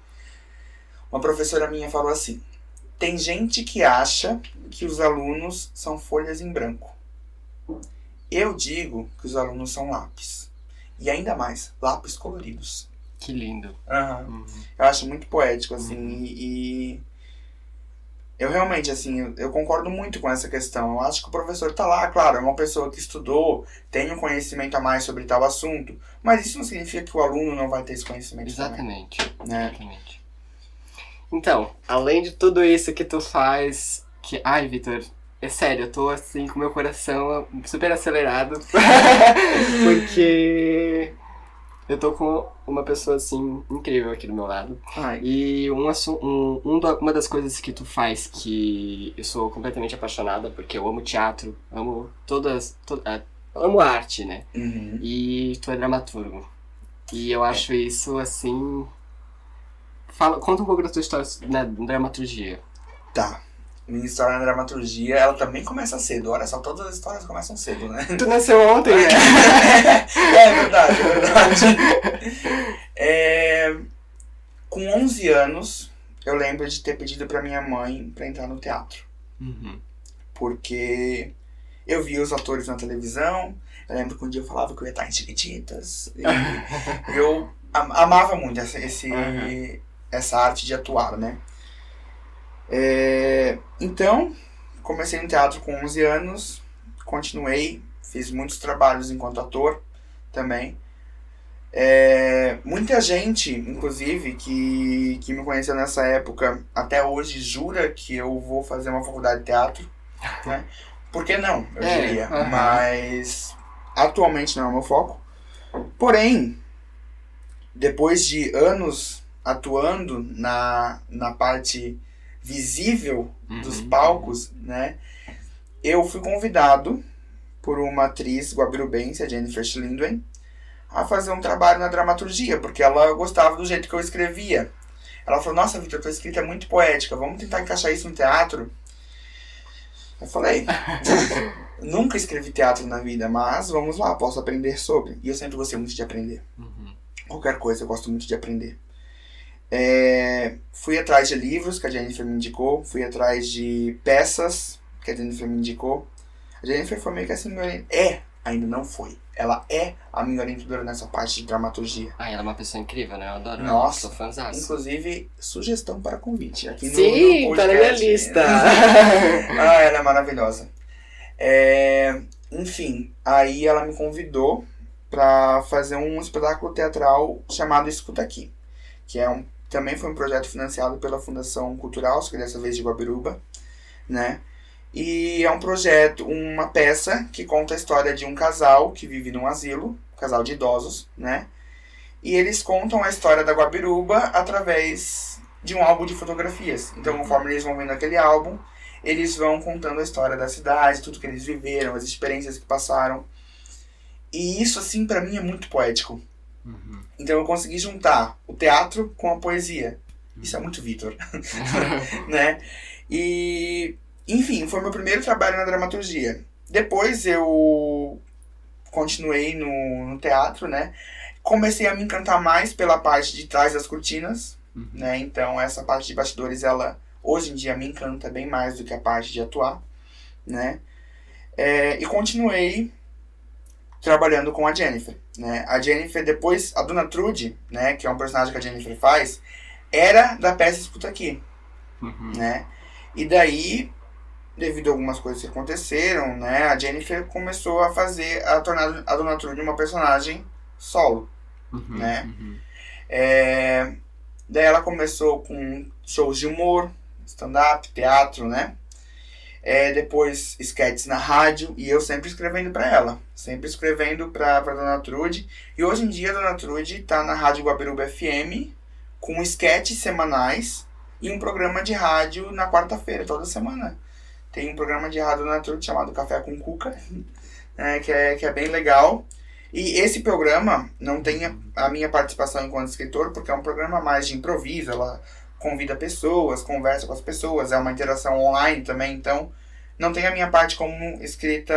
uma professora minha falou assim: tem gente que acha que os alunos são folhas em branco. Eu digo que os alunos são lápis. E ainda mais, lápis coloridos. Que lindo. Aham. Uhum. Eu acho muito poético, assim, Uhum. e, e eu realmente, assim, eu, concordo muito com essa questão. Eu acho que o professor tá lá, claro, é uma pessoa que estudou, tem um conhecimento a mais sobre tal assunto, mas isso não significa que o aluno não vai ter esse conhecimento Exatamente. também, né? Exatamente. Então, além de tudo isso que tu faz, que. Ai, Vitor, é sério, eu tô assim com meu coração super acelerado. porque eu tô com uma pessoa assim incrível aqui do meu lado. Ai, E um, um, um uma das coisas que tu faz que eu sou completamente apaixonada, porque eu amo teatro, amo todas. to- ah, amo arte, né? uhum. E tu é dramaturgo. E eu acho isso assim. Fala, conta um pouco da tua história na dramaturgia. Tá. Minha história na dramaturgia, ela também começa cedo. Olha só, todas as histórias começam cedo, né? Tu nasceu ontem, né? é verdade, é verdade. É, com 11 anos, eu lembro de ter pedido pra minha mãe pra entrar no teatro. Uhum. Porque eu via os atores na televisão. Eu lembro que um dia eu falava que eu ia estar em Chiquititas. Eu am- amava muito essa, esse, Uhum. essa arte de atuar, né? É, então, comecei no teatro com 11 anos, continuei, fiz muitos trabalhos enquanto ator também. É, muita gente, inclusive, que, que me conheceu nessa época, até hoje jura que eu vou fazer uma faculdade de teatro. Né? Por que não? Eu É, diria. aham. Mas atualmente não é o meu foco. Porém, depois de anos atuando na, na parte visível dos Uhum. palcos, né? Eu fui convidado por uma atriz guabirubense, a Jennifer Schlindwen, a fazer um trabalho na dramaturgia, porque ela gostava do jeito que eu escrevia. Ela falou, nossa, Victor, tua escrita é muito poética, vamos tentar encaixar isso no teatro? Eu falei, nunca escrevi teatro na vida, mas vamos lá, posso aprender sobre. E eu sempre gostei muito de aprender. Uhum. Qualquer coisa, eu gosto muito de aprender. É, fui atrás de livros que a Jennifer me indicou, fui atrás de peças que a Jennifer me indicou. A Jennifer foi meio que assim, é, ainda não foi. Ela é a minha orientadora nessa parte de dramaturgia. Ah, ela é uma pessoa incrível, né? Eu adoro. Nossa. Sou. Inclusive, sugestão para convite aqui no, Sim, no tá na minha lista. ah, ela é maravilhosa. É, enfim, aí ela me convidou para fazer um espetáculo teatral chamado Escuta Aqui, que é um, também foi um projeto financiado pela Fundação Cultural, só que dessa vez de Guabiruba, né? E é um projeto, uma peça que conta a história de um casal que vive num asilo, um casal de idosos, né? E eles contam a história da Guabiruba através de um álbum de fotografias. Então, conforme eles vão vendo aquele álbum, eles vão contando a história da cidade, tudo que eles viveram, as experiências que passaram. E isso, assim, para mim é muito poético. Uhum. Então eu consegui juntar o teatro com a poesia. Isso é muito Vitor, né? E, enfim, foi meu primeiro trabalho na dramaturgia. Depois eu continuei no, no teatro, né? Comecei a me encantar mais pela parte de trás das cortinas, Uhum. né? Então essa parte de bastidores, ela hoje em dia me encanta bem mais do que a parte de atuar, né? É, e continuei trabalhando com a Jennifer, né? A Jennifer depois, a Dona Trude, né? Que é um personagem que a Jennifer faz, era da peça Escuta Aqui, Uhum. né? E daí, devido a algumas coisas que aconteceram, né? A Jennifer começou a fazer, a tornar a Dona Trude uma personagem solo, Uhum. né? Uhum. é, daí ela começou com shows de humor, stand-up, teatro, né? É, depois sketches na rádio e eu sempre escrevendo pra ela, sempre escrevendo pra, pra Dona Trude. E hoje em dia a Dona Trude tá na Rádio Guabiruba FM com sketches semanais e um programa de rádio na quarta-feira, toda semana. Tem um programa de rádio Dona Trude chamado Café com Cuca, né, que, é, que é bem legal. E esse programa não tem a, a minha participação enquanto escritor, porque é um programa mais de improviso, ela convida pessoas, conversa com as pessoas, é uma interação online também, então não tem a minha parte como escrita,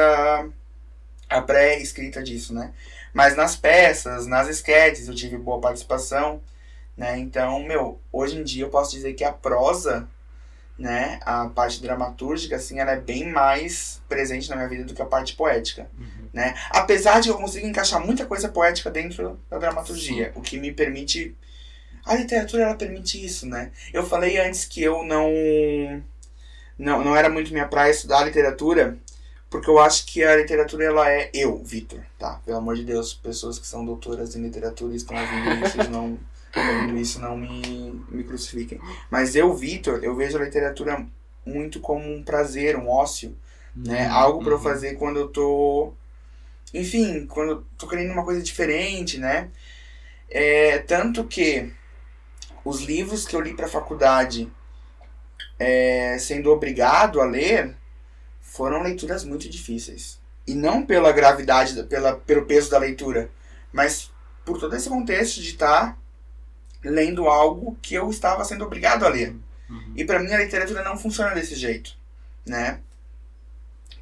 a pré-escrita disso, né? Mas nas peças, nas sketches eu tive boa participação, né? Então, meu, hoje em dia eu posso dizer que a prosa, né, a parte dramatúrgica, assim, ela é bem mais presente na minha vida do que a parte poética Uhum. né? Apesar de eu conseguir encaixar muita coisa poética dentro da dramaturgia, o que me permite a literatura ela permite isso, né? Eu falei antes que eu não não, não era muito minha praia estudar literatura, porque eu acho que a literatura ela é eu, Vitor, tá? Pelo amor de Deus, pessoas que são doutoras em literatura e estão ouvindo isso, não ouvindo isso não me, me crucifiquem. Mas eu, Vitor, eu vejo a literatura muito como um prazer, um ócio, né? Uhum. Algo pra eu Uhum. fazer quando eu tô. Enfim, quando eu tô querendo uma coisa diferente, né? É, tanto que os livros que eu li pra faculdade, é, sendo obrigado a ler, foram leituras muito difíceis. E não pela gravidade, da- pela, pelo peso da leitura, mas por todo esse contexto de estar lendo algo que eu estava sendo obrigado a ler. Uhum. E pra mim a literatura não funciona desse jeito, né?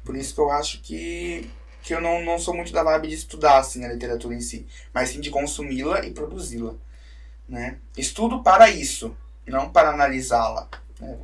Por isso que eu acho que, que eu não, não sou muito da vibe de estudar assim, a literatura em si, mas sim de consumi-la e produzi-la, né? Estudo para isso, não para analisá-la, né?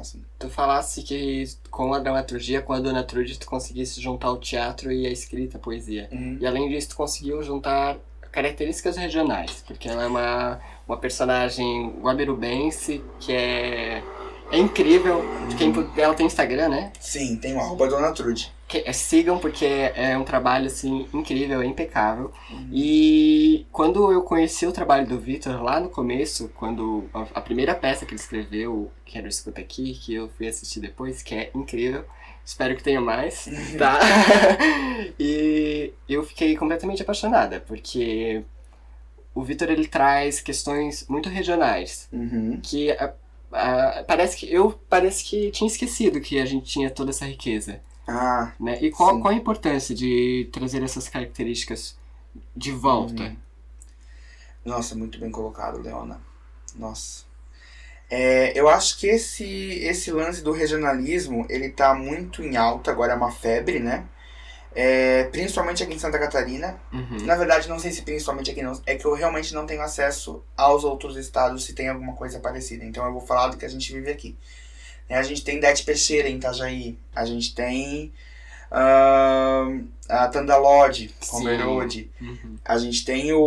Assim. Tu falasse que com a dramaturgia, com a Dona Trude, tu conseguisse juntar o teatro e a escrita, a poesia. Uhum. E além disso, tu conseguiu juntar características regionais, porque ela é uma, uma personagem guabirubense que é, é incrível. Quem, pu- ela tem Instagram, né? Sim, tem o arroba Dona Trude. Que- é, sigam porque é um trabalho assim incrível, é impecável. E quando eu conheci o trabalho do Victor lá no começo, quando a, a primeira peça que ele escreveu, que era o Escuta Aqui, que eu fui assistir depois, que é incrível. Espero que tenha mais, tá? e eu fiquei completamente apaixonada, porque o Victor ele traz questões muito regionais Uhum. que a- a- parece que eu parece que tinha esquecido que a gente tinha toda essa riqueza Ah, né? E qual, Sim. qual a importância de trazer essas características de volta? Uhum. Nossa, muito bem colocado, Leona. Nossa. É, eu acho que esse, esse lance do regionalismo, ele tá muito em alta, agora é uma febre, né? É, principalmente aqui em Santa Catarina. Uhum. Na verdade, não sei se principalmente aqui não. É que eu realmente não tenho acesso aos outros estados se tem alguma coisa parecida. Então eu vou falar do que a gente vive aqui. Né, A gente tem Dete Peixeira em Itajaí. A gente tem ahn, a Tandalode. Berode. Uhum. A gente tem o,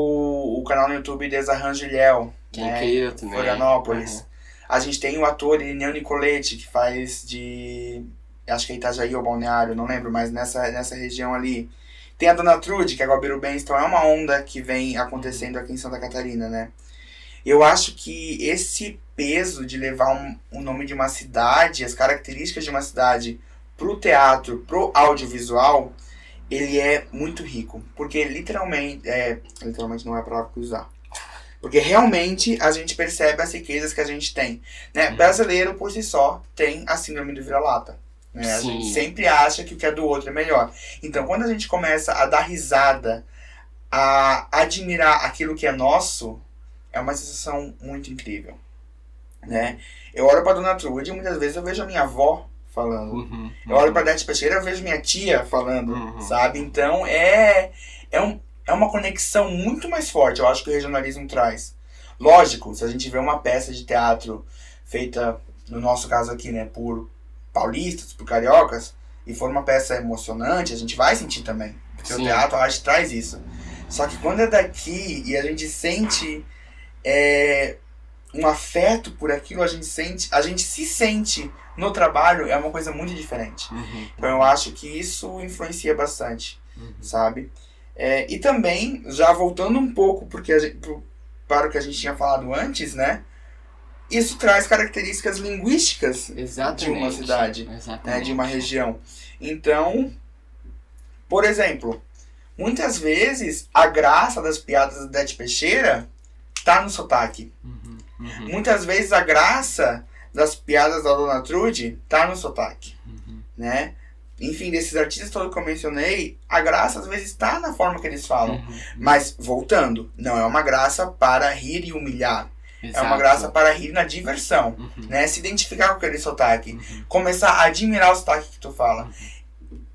o canal no YouTube Desarranjo Ilhéu, Que é né, também. Florianópolis. Uhum. A gente tem o ator Irineu Nicoletti, que faz de. Acho que é Itajaí ou Balneário, não lembro, mas nessa, nessa região ali. Tem a Dona Trude, que é Guabirubense, então é uma onda que vem acontecendo aqui em Santa Catarina, né? Eu acho que esse peso de levar um, o nome de uma cidade, as características de uma cidade pro teatro, pro audiovisual, ele é muito rico. Porque literalmente, é, literalmente não é a palavra que usar. Porque realmente a gente percebe as riquezas que a gente tem. Né? Uhum. Brasileiro, por si só, tem a síndrome do vira-lata. Né? A gente sempre acha que o que é do outro é melhor. Então, quando a gente começa a dar risada, a admirar aquilo que é nosso, é uma sensação muito incrível. Né? Eu olho pra Dona Trude e muitas vezes eu vejo a minha avó falando. Uhum. Eu olho pra Dete Peixeira eu vejo minha tia falando, Uhum. sabe? Então é, é, um, é uma conexão muito mais forte, eu acho que o regionalismo traz. Lógico, se a gente vê uma peça de teatro feita, no nosso caso aqui, né, por paulistas, por cariocas, e for uma peça emocionante, a gente vai sentir também. Porque Sim. o teatro, a arte traz isso. Só que quando é daqui e a gente sente é, um afeto por aquilo, a gente sente, a gente se sente no trabalho, é uma coisa muito diferente. Uhum. Então eu acho que isso influencia bastante, Uhum. sabe? É, e também, já voltando um pouco porque gente, pro- para o que a gente tinha falado antes, né? Isso traz características linguísticas Exatamente. de uma cidade, né, de uma região. Então, por exemplo, muitas vezes a graça das piadas da Dete Peixeira tá no sotaque. Uhum. Uhum. Muitas vezes a graça das piadas da Dona Trude tá no sotaque, Uhum. né? Enfim, desses artistas todos que eu mencionei, a graça às vezes tá na forma que eles falam. Uhum. Mas, voltando, não é uma graça para rir e humilhar. É uma Exato. graça para rir na diversão, Uhum. né? Se identificar com aquele sotaque. Uhum. Começar a admirar o sotaque que tu fala.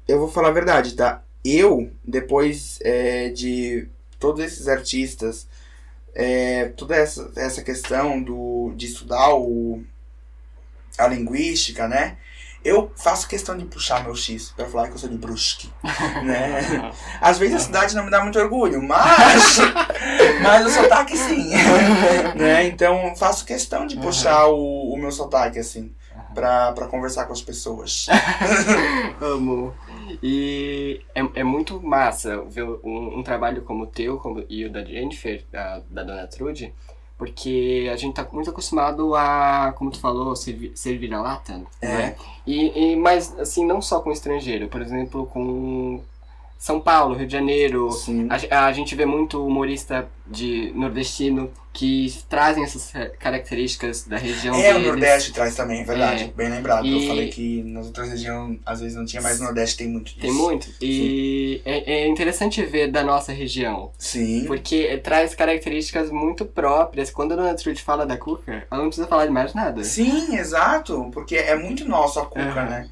Eu vou falar a verdade, tá? Eu, depois é, de todos esses artistas, é, toda essa, essa questão do, de estudar o, a linguística, né? Eu faço questão de puxar meu X pra falar que eu sou de Brusque, né? Às vezes a cidade não me dá muito orgulho, mas, mas o sotaque sim, né? Então faço questão de puxar o, o meu sotaque, assim, pra, pra conversar com as pessoas. Amo. E é, é muito massa ver um, um trabalho como o teu como, e o da Jennifer, da, da Dona Trude, porque a gente tá muito acostumado a, como tu falou, ser, ser vira-lata, É. né? E, e, mas, assim, não só com estrangeiro, por exemplo, com São Paulo, Rio de Janeiro, a, a gente vê muito humorista de nordestino que trazem essas características da região É, o deles. Nordeste traz também, é verdade. É. Bem lembrado. E- Eu falei que nas outras regiões às vezes não tinha, mas no Nordeste tem muito disso. Tem muito. E é, é interessante ver da nossa região. Sim. Porque traz características muito próprias. Quando a Dona Trude fala da cuca, ela não precisa falar de mais nada. Sim, exato. Porque é muito nosso a cuca, Aham. né?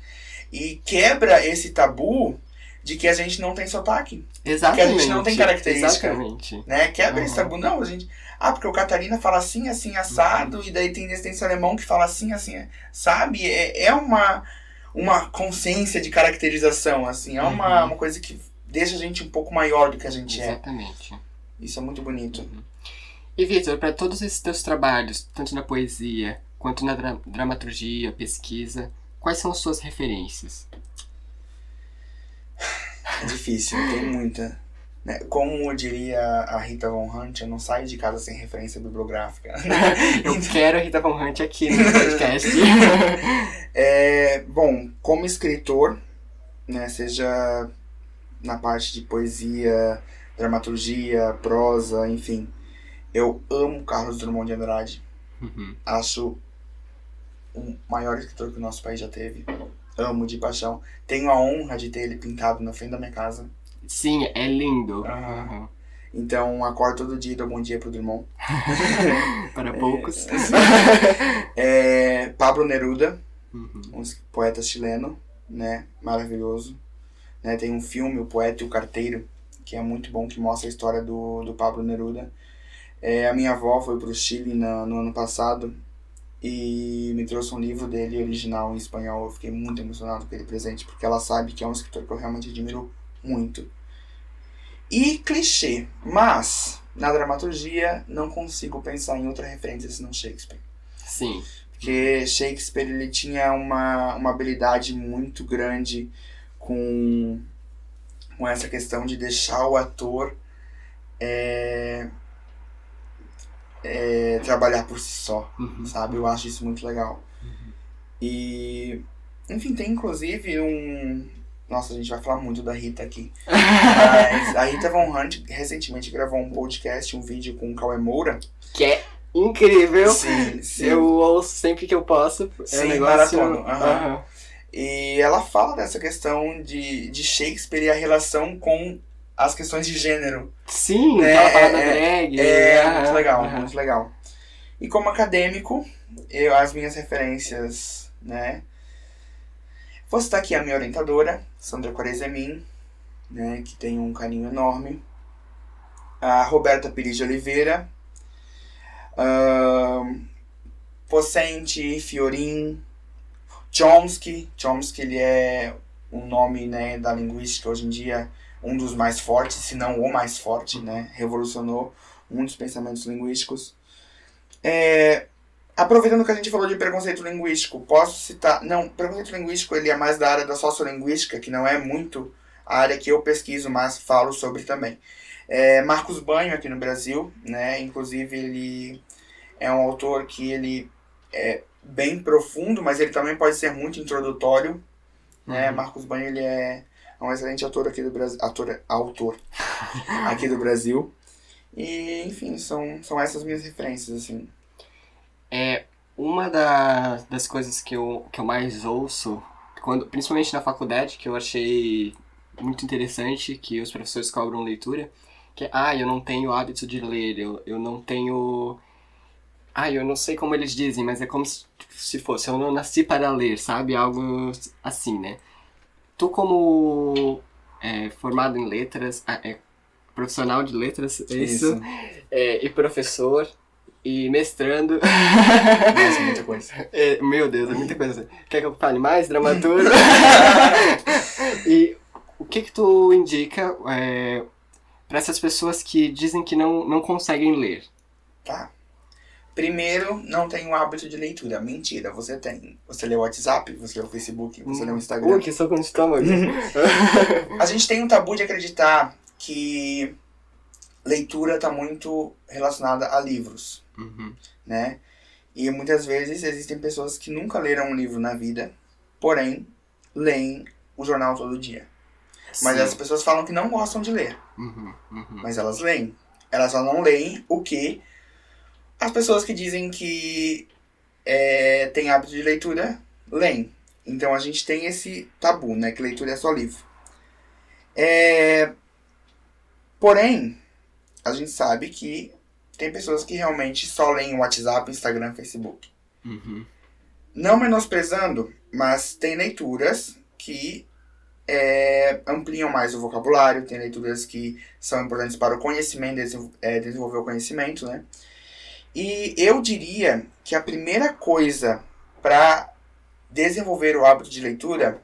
E quebra esse tabu de que a gente não tem sotaque. Exatamente. Porque a gente não tem característica. Exatamente. Né? Quebra Uhum. esse tabu. Não, a gente. Ah, porque o Catarina fala assim, assim, assado, Uhum. e daí tem descendência alemão que fala assim, assim, sabe? É, é uma, uma consciência de caracterização, assim. É uma, Uhum. uma coisa que deixa a gente um pouco maior do que a gente é. Exatamente. Isso é muito bonito. E Vitor, para todos esses teus trabalhos, tanto na poesia quanto na dra- dramaturgia, pesquisa, quais são as suas referências? É difícil, tem muita. Né? Como diria a Rita Von Hunt, eu não saio de casa sem referência bibliográfica. Eu quero a Rita Von Hunt aqui no podcast. É, bom, como escritor, né, seja na parte de poesia, dramaturgia, prosa, enfim, eu amo Carlos Drummond de Andrade. Uhum. Acho o maior escritor que o nosso país já teve. Amo de paixão. Tenho a honra de ter ele pintado na frente da minha casa. Sim, é lindo. Aham. Uhum. Então, acordo todo dia e dou bom dia pro Drummond. Para poucos. É, Pablo Neruda, Uhum. um poeta chileno, né? Maravilhoso. Né? Tem um filme, O Poeta e o Carteiro, que é muito bom, que mostra a história do, do Pablo Neruda. É, a minha avó foi pro Chile na, no ano passado e me trouxe um livro dele original em espanhol. Eu fiquei muito emocionado com ele presente, porque ela sabe que é um escritor que eu realmente admiro muito. E clichê, mas na dramaturgia não consigo pensar em outra referência senão Shakespeare. Sim. Porque Shakespeare ele tinha uma, uma habilidade muito grande com, com essa questão de deixar o ator é, é, trabalhar por si só, Uhum. sabe? Eu acho isso muito legal. E enfim, tem inclusive um. Nossa, a gente vai falar muito da Rita aqui. Mas a Rita Von Hunt recentemente gravou um podcast, um vídeo com o Cauê Moura. Que é incrível. Sim, sim. Eu ouço sempre que eu posso. É um Sim, negócio. maratona. Aham. E ela fala dessa questão de, de Shakespeare e a relação com as questões de gênero. Sim, É, aquela parada é, drag. É, aham, muito legal, aham. muito legal. E como acadêmico, eu, as minhas referências, né? Vou citar aqui a minha orientadora, Sandra Quarezemin, né? Que tem um carinho enorme. A Roberta Pires de Oliveira. ahn, Pocente, Fiorin. Chomsky. Chomsky, ele é um nome, né, da linguística hoje em dia, um dos mais fortes, se não o mais forte, né? Revolucionou muitos pensamentos linguísticos. É, aproveitando que a gente falou de preconceito linguístico, posso citar. Não, preconceito linguístico ele é mais da área da sociolinguística, que não é muito a área que eu pesquiso, mas falo sobre também. É, Marcos Banho aqui no Brasil, né? Inclusive ele é um autor que ele é bem profundo, mas ele também pode ser muito introdutório. Né? Uhum. Marcos Banho ele é um excelente autor aqui do Brasil, ator, autor aqui do Brasil. E enfim, são, são essas minhas referências assim. É uma da- das coisas que eu, que eu mais ouço, quando, principalmente na faculdade, que eu achei muito interessante, que os professores cobram leitura, que é, ah, eu não tenho hábito de ler, eu, eu não tenho... Ah, eu não sei como eles dizem, mas é como se, se fosse, eu não nasci para ler, sabe? Algo assim, né? Tu como é, formado em letras, ah, é, profissional de letras, é isso? É, e professor, e mestrando... Nossa, muita coisa. É, meu Deus, é muita coisa. Quer que eu fale mais? Dramaturgo? e o que que tu indica é, para essas pessoas que dizem que não, não conseguem ler? Tá. Primeiro, não tenho o hábito de leitura. Mentira, você tem. Você lê o WhatsApp, você lê o Facebook, você lê o Instagram. Ui, que soco no estômago. A gente tem um tabu de acreditar que leitura está muito relacionada a livros, Uhum. né? E muitas vezes existem pessoas que nunca leram um livro na vida, porém leem o jornal todo dia. Mas Sim. as pessoas falam que não gostam de ler, Uhum, uhum. mas elas leem. Elas só não leem o que as pessoas que dizem que é, têm hábito de leitura leem. Então a gente tem esse tabu, né? Que leitura é só livro. É, Porém, a gente sabe que tem pessoas que realmente só leem o WhatsApp, Instagram, Facebook. Uhum. Não menosprezando, mas tem leituras que é, ampliam mais o vocabulário, tem leituras que são importantes para o conhecimento, é, desenvolver o conhecimento, né? E eu diria que a primeira coisa para desenvolver o hábito de leitura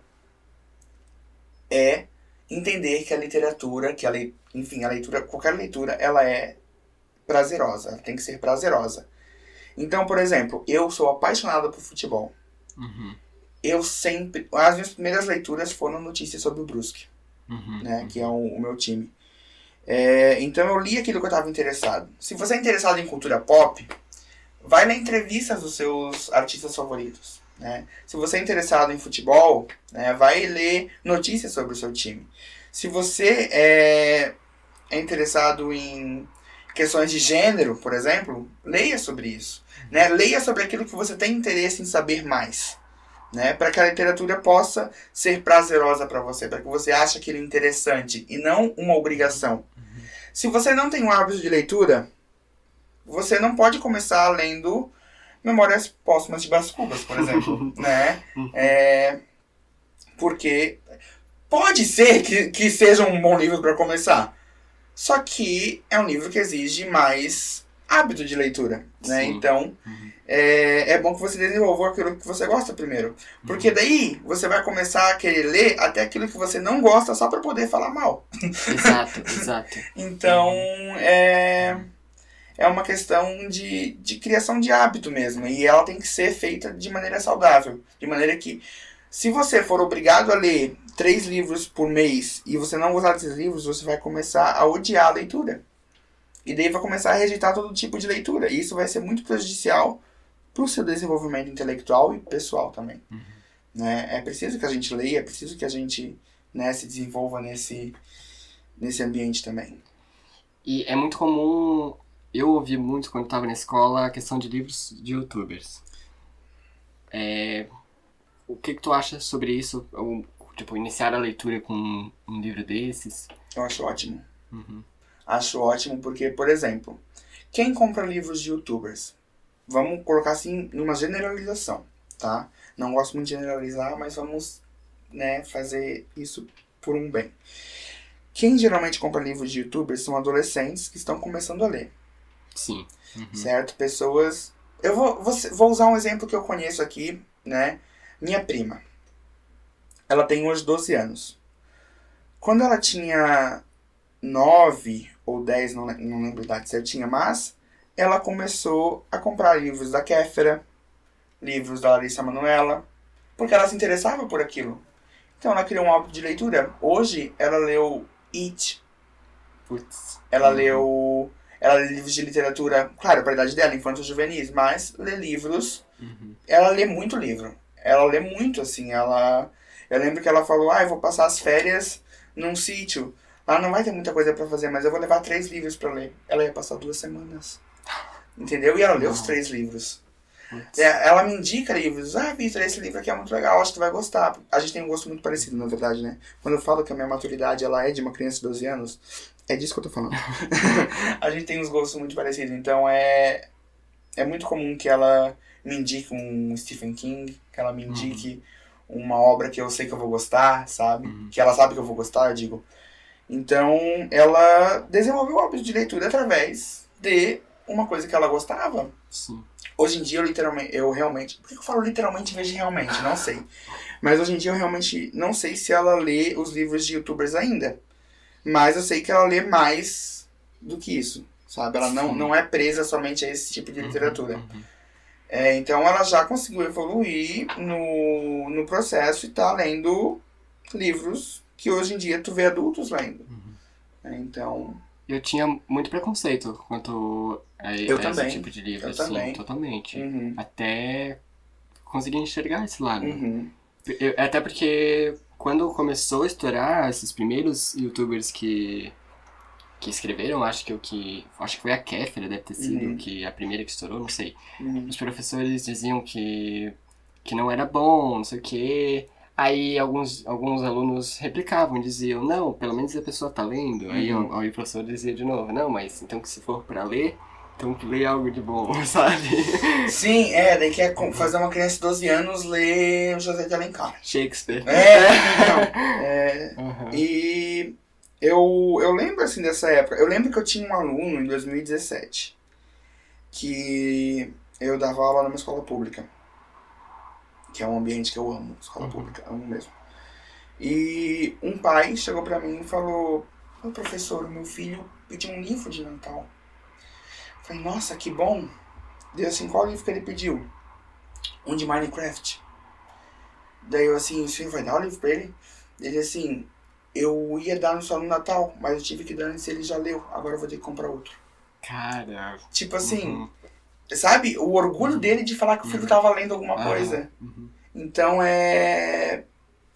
é entender que a literatura, que a lei, enfim, a leitura, qualquer leitura, ela é prazerosa, ela tem que ser prazerosa. Então, por exemplo, eu sou apaixonado por futebol. Uhum. Eu sempre, as minhas primeiras leituras foram notícias sobre o Brusque, Uhum. né, que é o, o meu time. É, então eu li aquilo que eu estava interessado. Se você é interessado em cultura pop, vai na entrevistas dos seus artistas favoritos. Né? Se você é interessado em futebol, né, vai ler notícias sobre o seu time. Se você é, é interessado em questões de gênero, por exemplo, leia sobre isso. Né? Leia sobre aquilo que você tem interesse em saber mais. Né? Para que a literatura possa ser prazerosa para você, para que você ache aquilo interessante e não uma obrigação. Se você não tem um hábito de leitura, você não pode começar lendo Memórias Póstumas de Brás Cubas, por exemplo, né? É, porque pode ser que, que seja um bom livro para começar, só que é um livro que exige mais hábito de leitura, né? Sim. Então Uhum. É, é bom que você desenvolva aquilo que você gosta primeiro, porque daí você vai começar a querer ler até aquilo que você não gosta só para poder falar mal. Exato, exato. Então, é, é uma questão de, de criação de hábito mesmo. E ela tem que ser feita de maneira saudável. De maneira que, se você for obrigado a ler três livros por mês e você não gostar desses livros, você vai começar a odiar a leitura. E daí vai começar a rejeitar todo tipo de leitura. E isso vai ser muito prejudicial para o seu desenvolvimento intelectual e pessoal também. Né? É preciso que a gente leia, é preciso que a gente né, se desenvolva nesse, nesse ambiente também. E é muito comum, eu ouvi muito quando estava na escola, a questão de livros de youtubers. É, o que, que tu acha sobre isso? Ou, tipo, iniciar a leitura com um, um livro desses? Eu acho ótimo. Uhum. Acho ótimo porque, por exemplo, quem compra livros de youtubers? Vamos colocar assim numa generalização, tá? Não gosto muito de generalizar, mas vamos né, fazer isso por um bem. Quem geralmente compra livros de youtubers são adolescentes que estão começando a ler. Sim. Uhum. Certo? Pessoas. Eu vou, vou, vou usar um exemplo que eu conheço aqui, né? Minha prima. Ela tem hoje 12 anos. Quando ela tinha 9 ou 10, não, não lembro a idade certinha, mas ela começou a comprar livros da Kéfera, livros da Larissa Manoela, porque ela se interessava por aquilo. Então ela criou um hábito de leitura. Hoje ela leu It. Putz. Ela leu. Ela lê livros de literatura, claro, para a idade dela, infantos juvenis, mas lê livros. Uhum. Ela lê muito livro. Ela lê muito, assim. Ela. Eu lembro que ela falou: Ah, eu vou passar as férias num sítio. Lá não vai ter muita coisa para fazer, mas eu vou levar três livros para ler. Ela ia passar duas semanas. Entendeu? E ela leu os três livros. Putz. É, ela me indica livros. Ah, Vitor, esse livro aqui é muito legal, acho que tu vai gostar. A gente tem um gosto muito parecido, na verdade, né? Quando eu falo que a minha maturidade ela é de uma criança de 12 anos, é disso que eu tô falando. a gente tem uns gostos muito parecidos. Então é, é muito comum que ela me indique um Stephen King, que ela me indique uma obra que eu sei que eu vou gostar, sabe? Uhum. Que ela sabe que eu vou gostar, eu digo. Então ela desenvolveu o hábito de leitura através de uma coisa que ela gostava. Sim. Hoje em dia eu literalmente, eu realmente, por que eu falo literalmente em vez de realmente? Não sei. Mas hoje em dia eu realmente não sei se ela lê os livros de youtubers ainda. Mas eu sei que ela lê mais do que isso, sabe? Ela não, Sim. não é presa somente a esse tipo de literatura. Uhum. É, então ela já conseguiu evoluir no, no processo e tá lendo livros que hoje em dia tu vê adultos lendo. Uhum. É, então, Eu tinha muito preconceito quanto a, Eu a também. esse tipo de livro, Eu assim, também. totalmente. uhum, Até conseguir enxergar esse lado. uhum, Eu- até porque quando começou a estourar esses primeiros youtubers que que escreveram, acho que o que acho que foi a Kéfera, deve ter sido Uhum. que a primeira que estourou, não sei. uhum. Os professores diziam que que não era bom, não sei o quê. Aí alguns, alguns alunos replicavam, diziam, não, pelo menos a pessoa tá lendo. Aí, Uhum. o- aí o professor dizia de novo, não, mas então que se for pra ler, então que lê algo de bom, sabe? Sim, é, daí quer fazer uma criança de 12 anos ler o José de Alencar. Shakespeare. É, então, é, Aham. e eu, eu lembro assim dessa época. Eu lembro que eu tinha um aluno em 2017 que eu dava aula numa escola pública. Que é um ambiente que eu amo, escola Uhum. pública, amo mesmo. E um pai chegou pra mim e falou: Ô professor, o meu filho pediu um livro de Natal. Falei, nossa, que bom. Deu assim, qual livro que ele pediu? Um de Minecraft. Daí eu assim, o senhor vai dar o livro pra ele? Ele assim, eu ia dar só no Natal, mas eu tive que dar antes ele já leu, agora eu vou ter que comprar outro. Cara. Tipo assim, uhum, sabe? O orgulho dele de falar que o filho Uhum. tava lendo alguma coisa. uhum. Então é.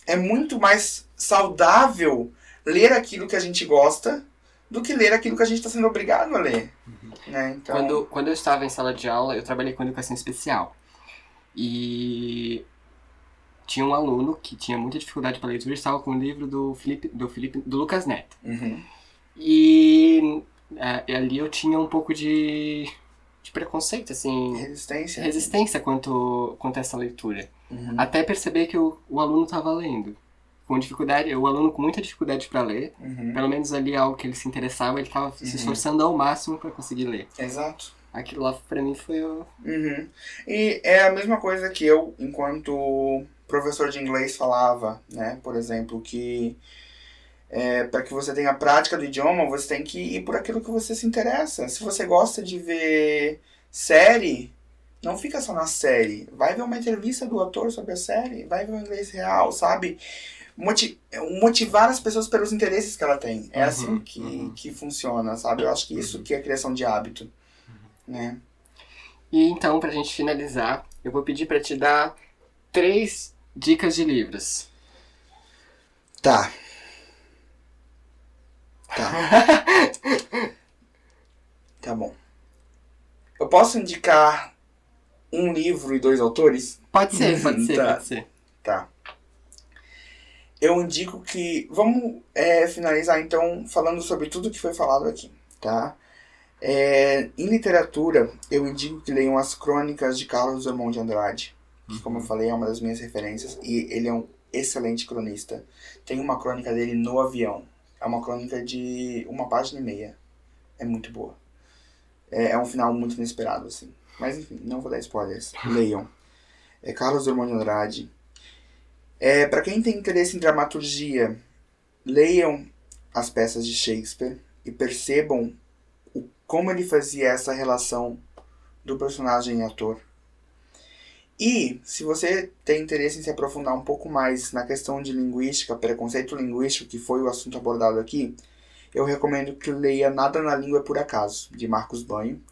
É muito mais saudável ler aquilo que a gente gosta do que ler aquilo que a gente está sendo obrigado a ler. Né? Então, Quando, quando eu estava em sala de aula, eu trabalhei com educação especial. E tinha um aluno que tinha muita dificuldade para leitura estava com o livro do Felipe, do Felipe, do Lucas Neto. Uhum. E é, ali eu tinha um pouco de, de preconceito, assim, Resistência. resistência quanto, quanto a essa leitura. Uhum. Até perceber que o, o aluno estava lendo. Com dificuldade, o aluno com muita dificuldade para ler, Uhum. pelo menos ali algo que ele se interessava, ele estava se Uhum. esforçando ao máximo para conseguir ler. Exato. Aquilo lá pra mim foi o. Uhum. E é a mesma coisa que eu, enquanto professor de inglês, falava, né? Por exemplo, que é, para que você tenha prática do idioma, você tem que ir por aquilo que você se interessa. Se você gosta de ver série, não fica só na série. Vai ver uma entrevista do ator sobre a série, vai ver o inglês real, sabe? Moti- motivar as pessoas pelos interesses que ela tem. É Uhum, assim que, uhum. que funciona, sabe? Eu acho que isso que é criação de hábito. Né? E então, pra gente finalizar, eu vou pedir pra te dar três Dicas de livros. Tá. Tá. tá bom. Eu posso indicar um livro e dois autores? Pode ser, pode ser, Tá. pode ser. Tá. Eu indico que. Vamos é, finalizar então falando sobre tudo que foi falado aqui, tá? É, em literatura, eu indico que leiam as crônicas de Carlos Drummond de Andrade, que, como eu falei, é uma das minhas referências, e ele é um excelente cronista. Tem uma crônica dele no avião. É uma crônica de uma página e meia. É muito boa. É, é um final muito inesperado, assim. Mas enfim, não vou dar spoilers. Leiam. É Carlos Drummond de Andrade. É, para quem tem interesse em dramaturgia, leiam as peças de Shakespeare e percebam o, como ele fazia essa relação do personagem e ator. E, se você tem interesse em se aprofundar um pouco mais na questão de linguística, preconceito linguístico, que foi o assunto abordado aqui, eu recomendo que leia Nada na Língua é por Acaso, de Marcos Banho,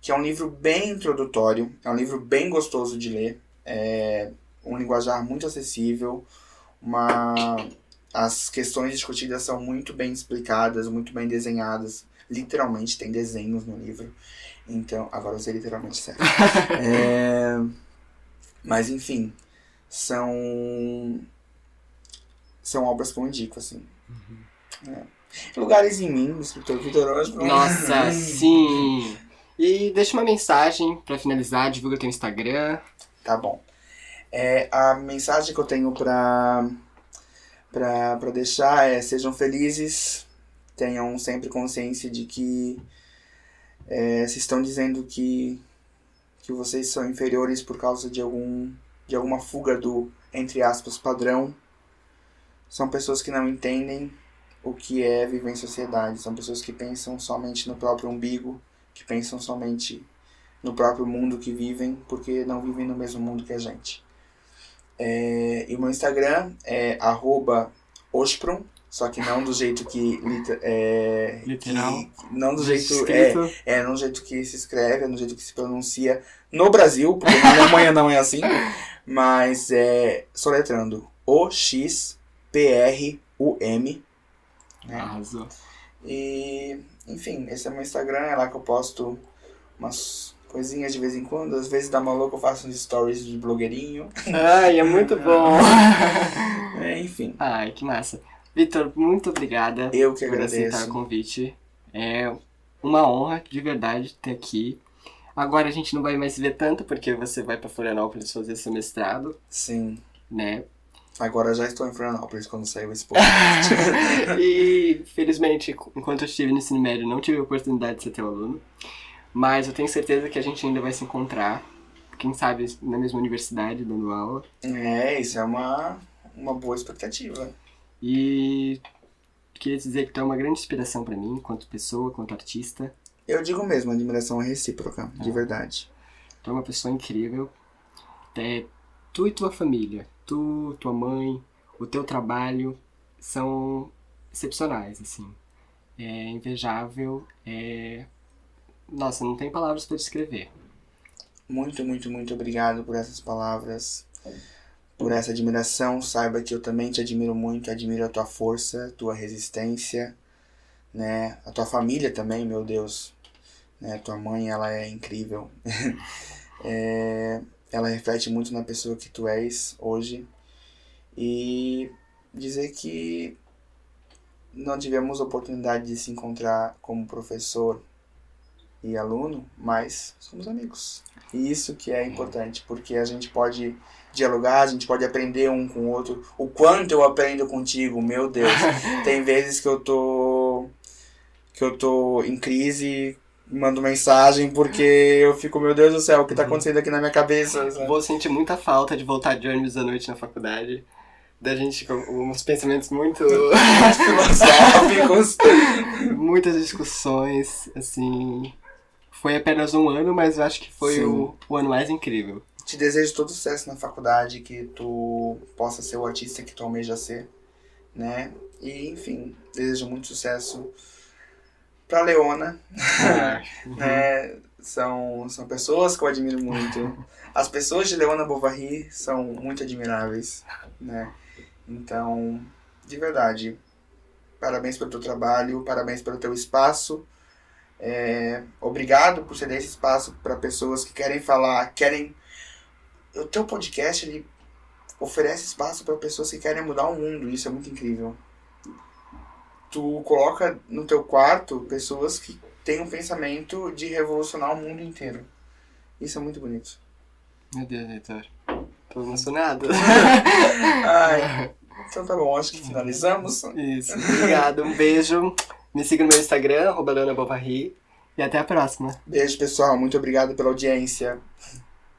que é um livro bem introdutório, é um livro bem gostoso de ler, é um linguajar muito acessível, uma... as questões discutidas são muito bem explicadas, muito bem desenhadas, literalmente tem desenhos no livro, então, agora eu usei literalmente certo. É, Mas enfim, são são obras que eu indico, assim. É. Lugares em mim, do escritor Vitor. Nossa, sim! E deixa uma mensagem pra finalizar, divulga teu Instagram. Tá bom. É, a mensagem que eu tenho pra, pra, pra deixar é sejam felizes, tenham sempre consciência de que é, se estão dizendo que, que vocês são inferiores por causa de algum de alguma fuga do, entre aspas, padrão. São pessoas que não entendem o que é viver em sociedade. São pessoas que pensam somente no próprio umbigo, que pensam somente no próprio mundo que vivem, porque não vivem no mesmo mundo que a gente. É, e o meu Instagram é arroba osprum, só que não do jeito que... É, Literal. que- não do jeito... É, é, no jeito que se escreve, é no jeito que se pronuncia no Brasil, porque na Alemanha não é assim, mas é soletrando O-X-P-R-U-M. né? Arrasou. E, enfim, esse é meu Instagram, é lá que eu posto umas coisinhas de vez em quando. Às vezes dá maluco, eu faço uns stories de blogueirinho. Ai, é muito bom! É, enfim, Ai, que massa. Vitor, muito obrigada eu que por aceitar o agradeço. convite. É uma honra, de verdade, ter aqui. Agora a gente não vai mais se ver tanto, porque você vai pra Florianópolis fazer seu mestrado, Sim, né? agora já estou em Florianópolis quando saiu esse podcast. e, felizmente, enquanto eu estive no ensino médio, não tive a oportunidade de ser teu aluno. Mas eu tenho certeza que a gente ainda vai se encontrar. Quem sabe na mesma universidade, dando aula. é, isso é uma, uma boa expectativa. E queria dizer que tu é uma grande inspiração pra mim, quanto pessoa, quanto artista. Eu digo mesmo, admiração é recíproca, de verdade. Tu é uma pessoa incrível. É, tu e tua família, tu, tua mãe, o teu trabalho são excepcionais, assim. É invejável, é... Nossa, não tem palavras pra descrever. Muito, muito, muito obrigado por essas palavras, por essa admiração. Saiba que eu também te admiro muito, admiro a tua força, tua resistência, né? A tua família também, meu Deus. Né? Tua mãe, ela é incrível. É, ela reflete muito na pessoa que tu és hoje. E dizer que não tivemos oportunidade de se encontrar como professor e aluno, mas somos amigos. E isso que é importante, porque a gente pode dialogar, a gente pode aprender um com o outro. O quanto eu aprendo contigo, meu Deus. Tem vezes que eu tô que eu tô em crise, mando mensagem porque eu fico, meu Deus do céu, o que tá acontecendo aqui na minha cabeça? sabe? Vou sentir muita falta de voltar de ônibus à noite na faculdade. Da gente com uns pensamentos muito. Filosóficos. muitas discussões, assim. Foi apenas um ano, mas eu acho que foi o, o ano mais incrível. Te desejo todo sucesso na faculdade, que tu possa ser o artista que tu almeja ser, né? E, enfim, desejo muito sucesso pra Leona, Ah, né? São, são pessoas que eu admiro muito. As pessoas de Leona Bovary são muito admiráveis, né? Então, de verdade, parabéns pelo teu trabalho, parabéns pelo teu espaço. É, obrigado por ceder esse espaço para pessoas que querem falar, querem. O teu podcast ele oferece espaço para pessoas que querem mudar o mundo. Isso é muito incrível. Tu coloca no teu quarto pessoas que têm um pensamento de revolucionar o mundo inteiro. Isso é muito bonito. Meu Deus, Heitor. Tô emocionado. Ai, então tá bom, acho que finalizamos. Isso, obrigado. Um beijo. Me siga no meu Instagram, arroba Leona. E até a próxima. Beijo, pessoal. Muito obrigado pela audiência.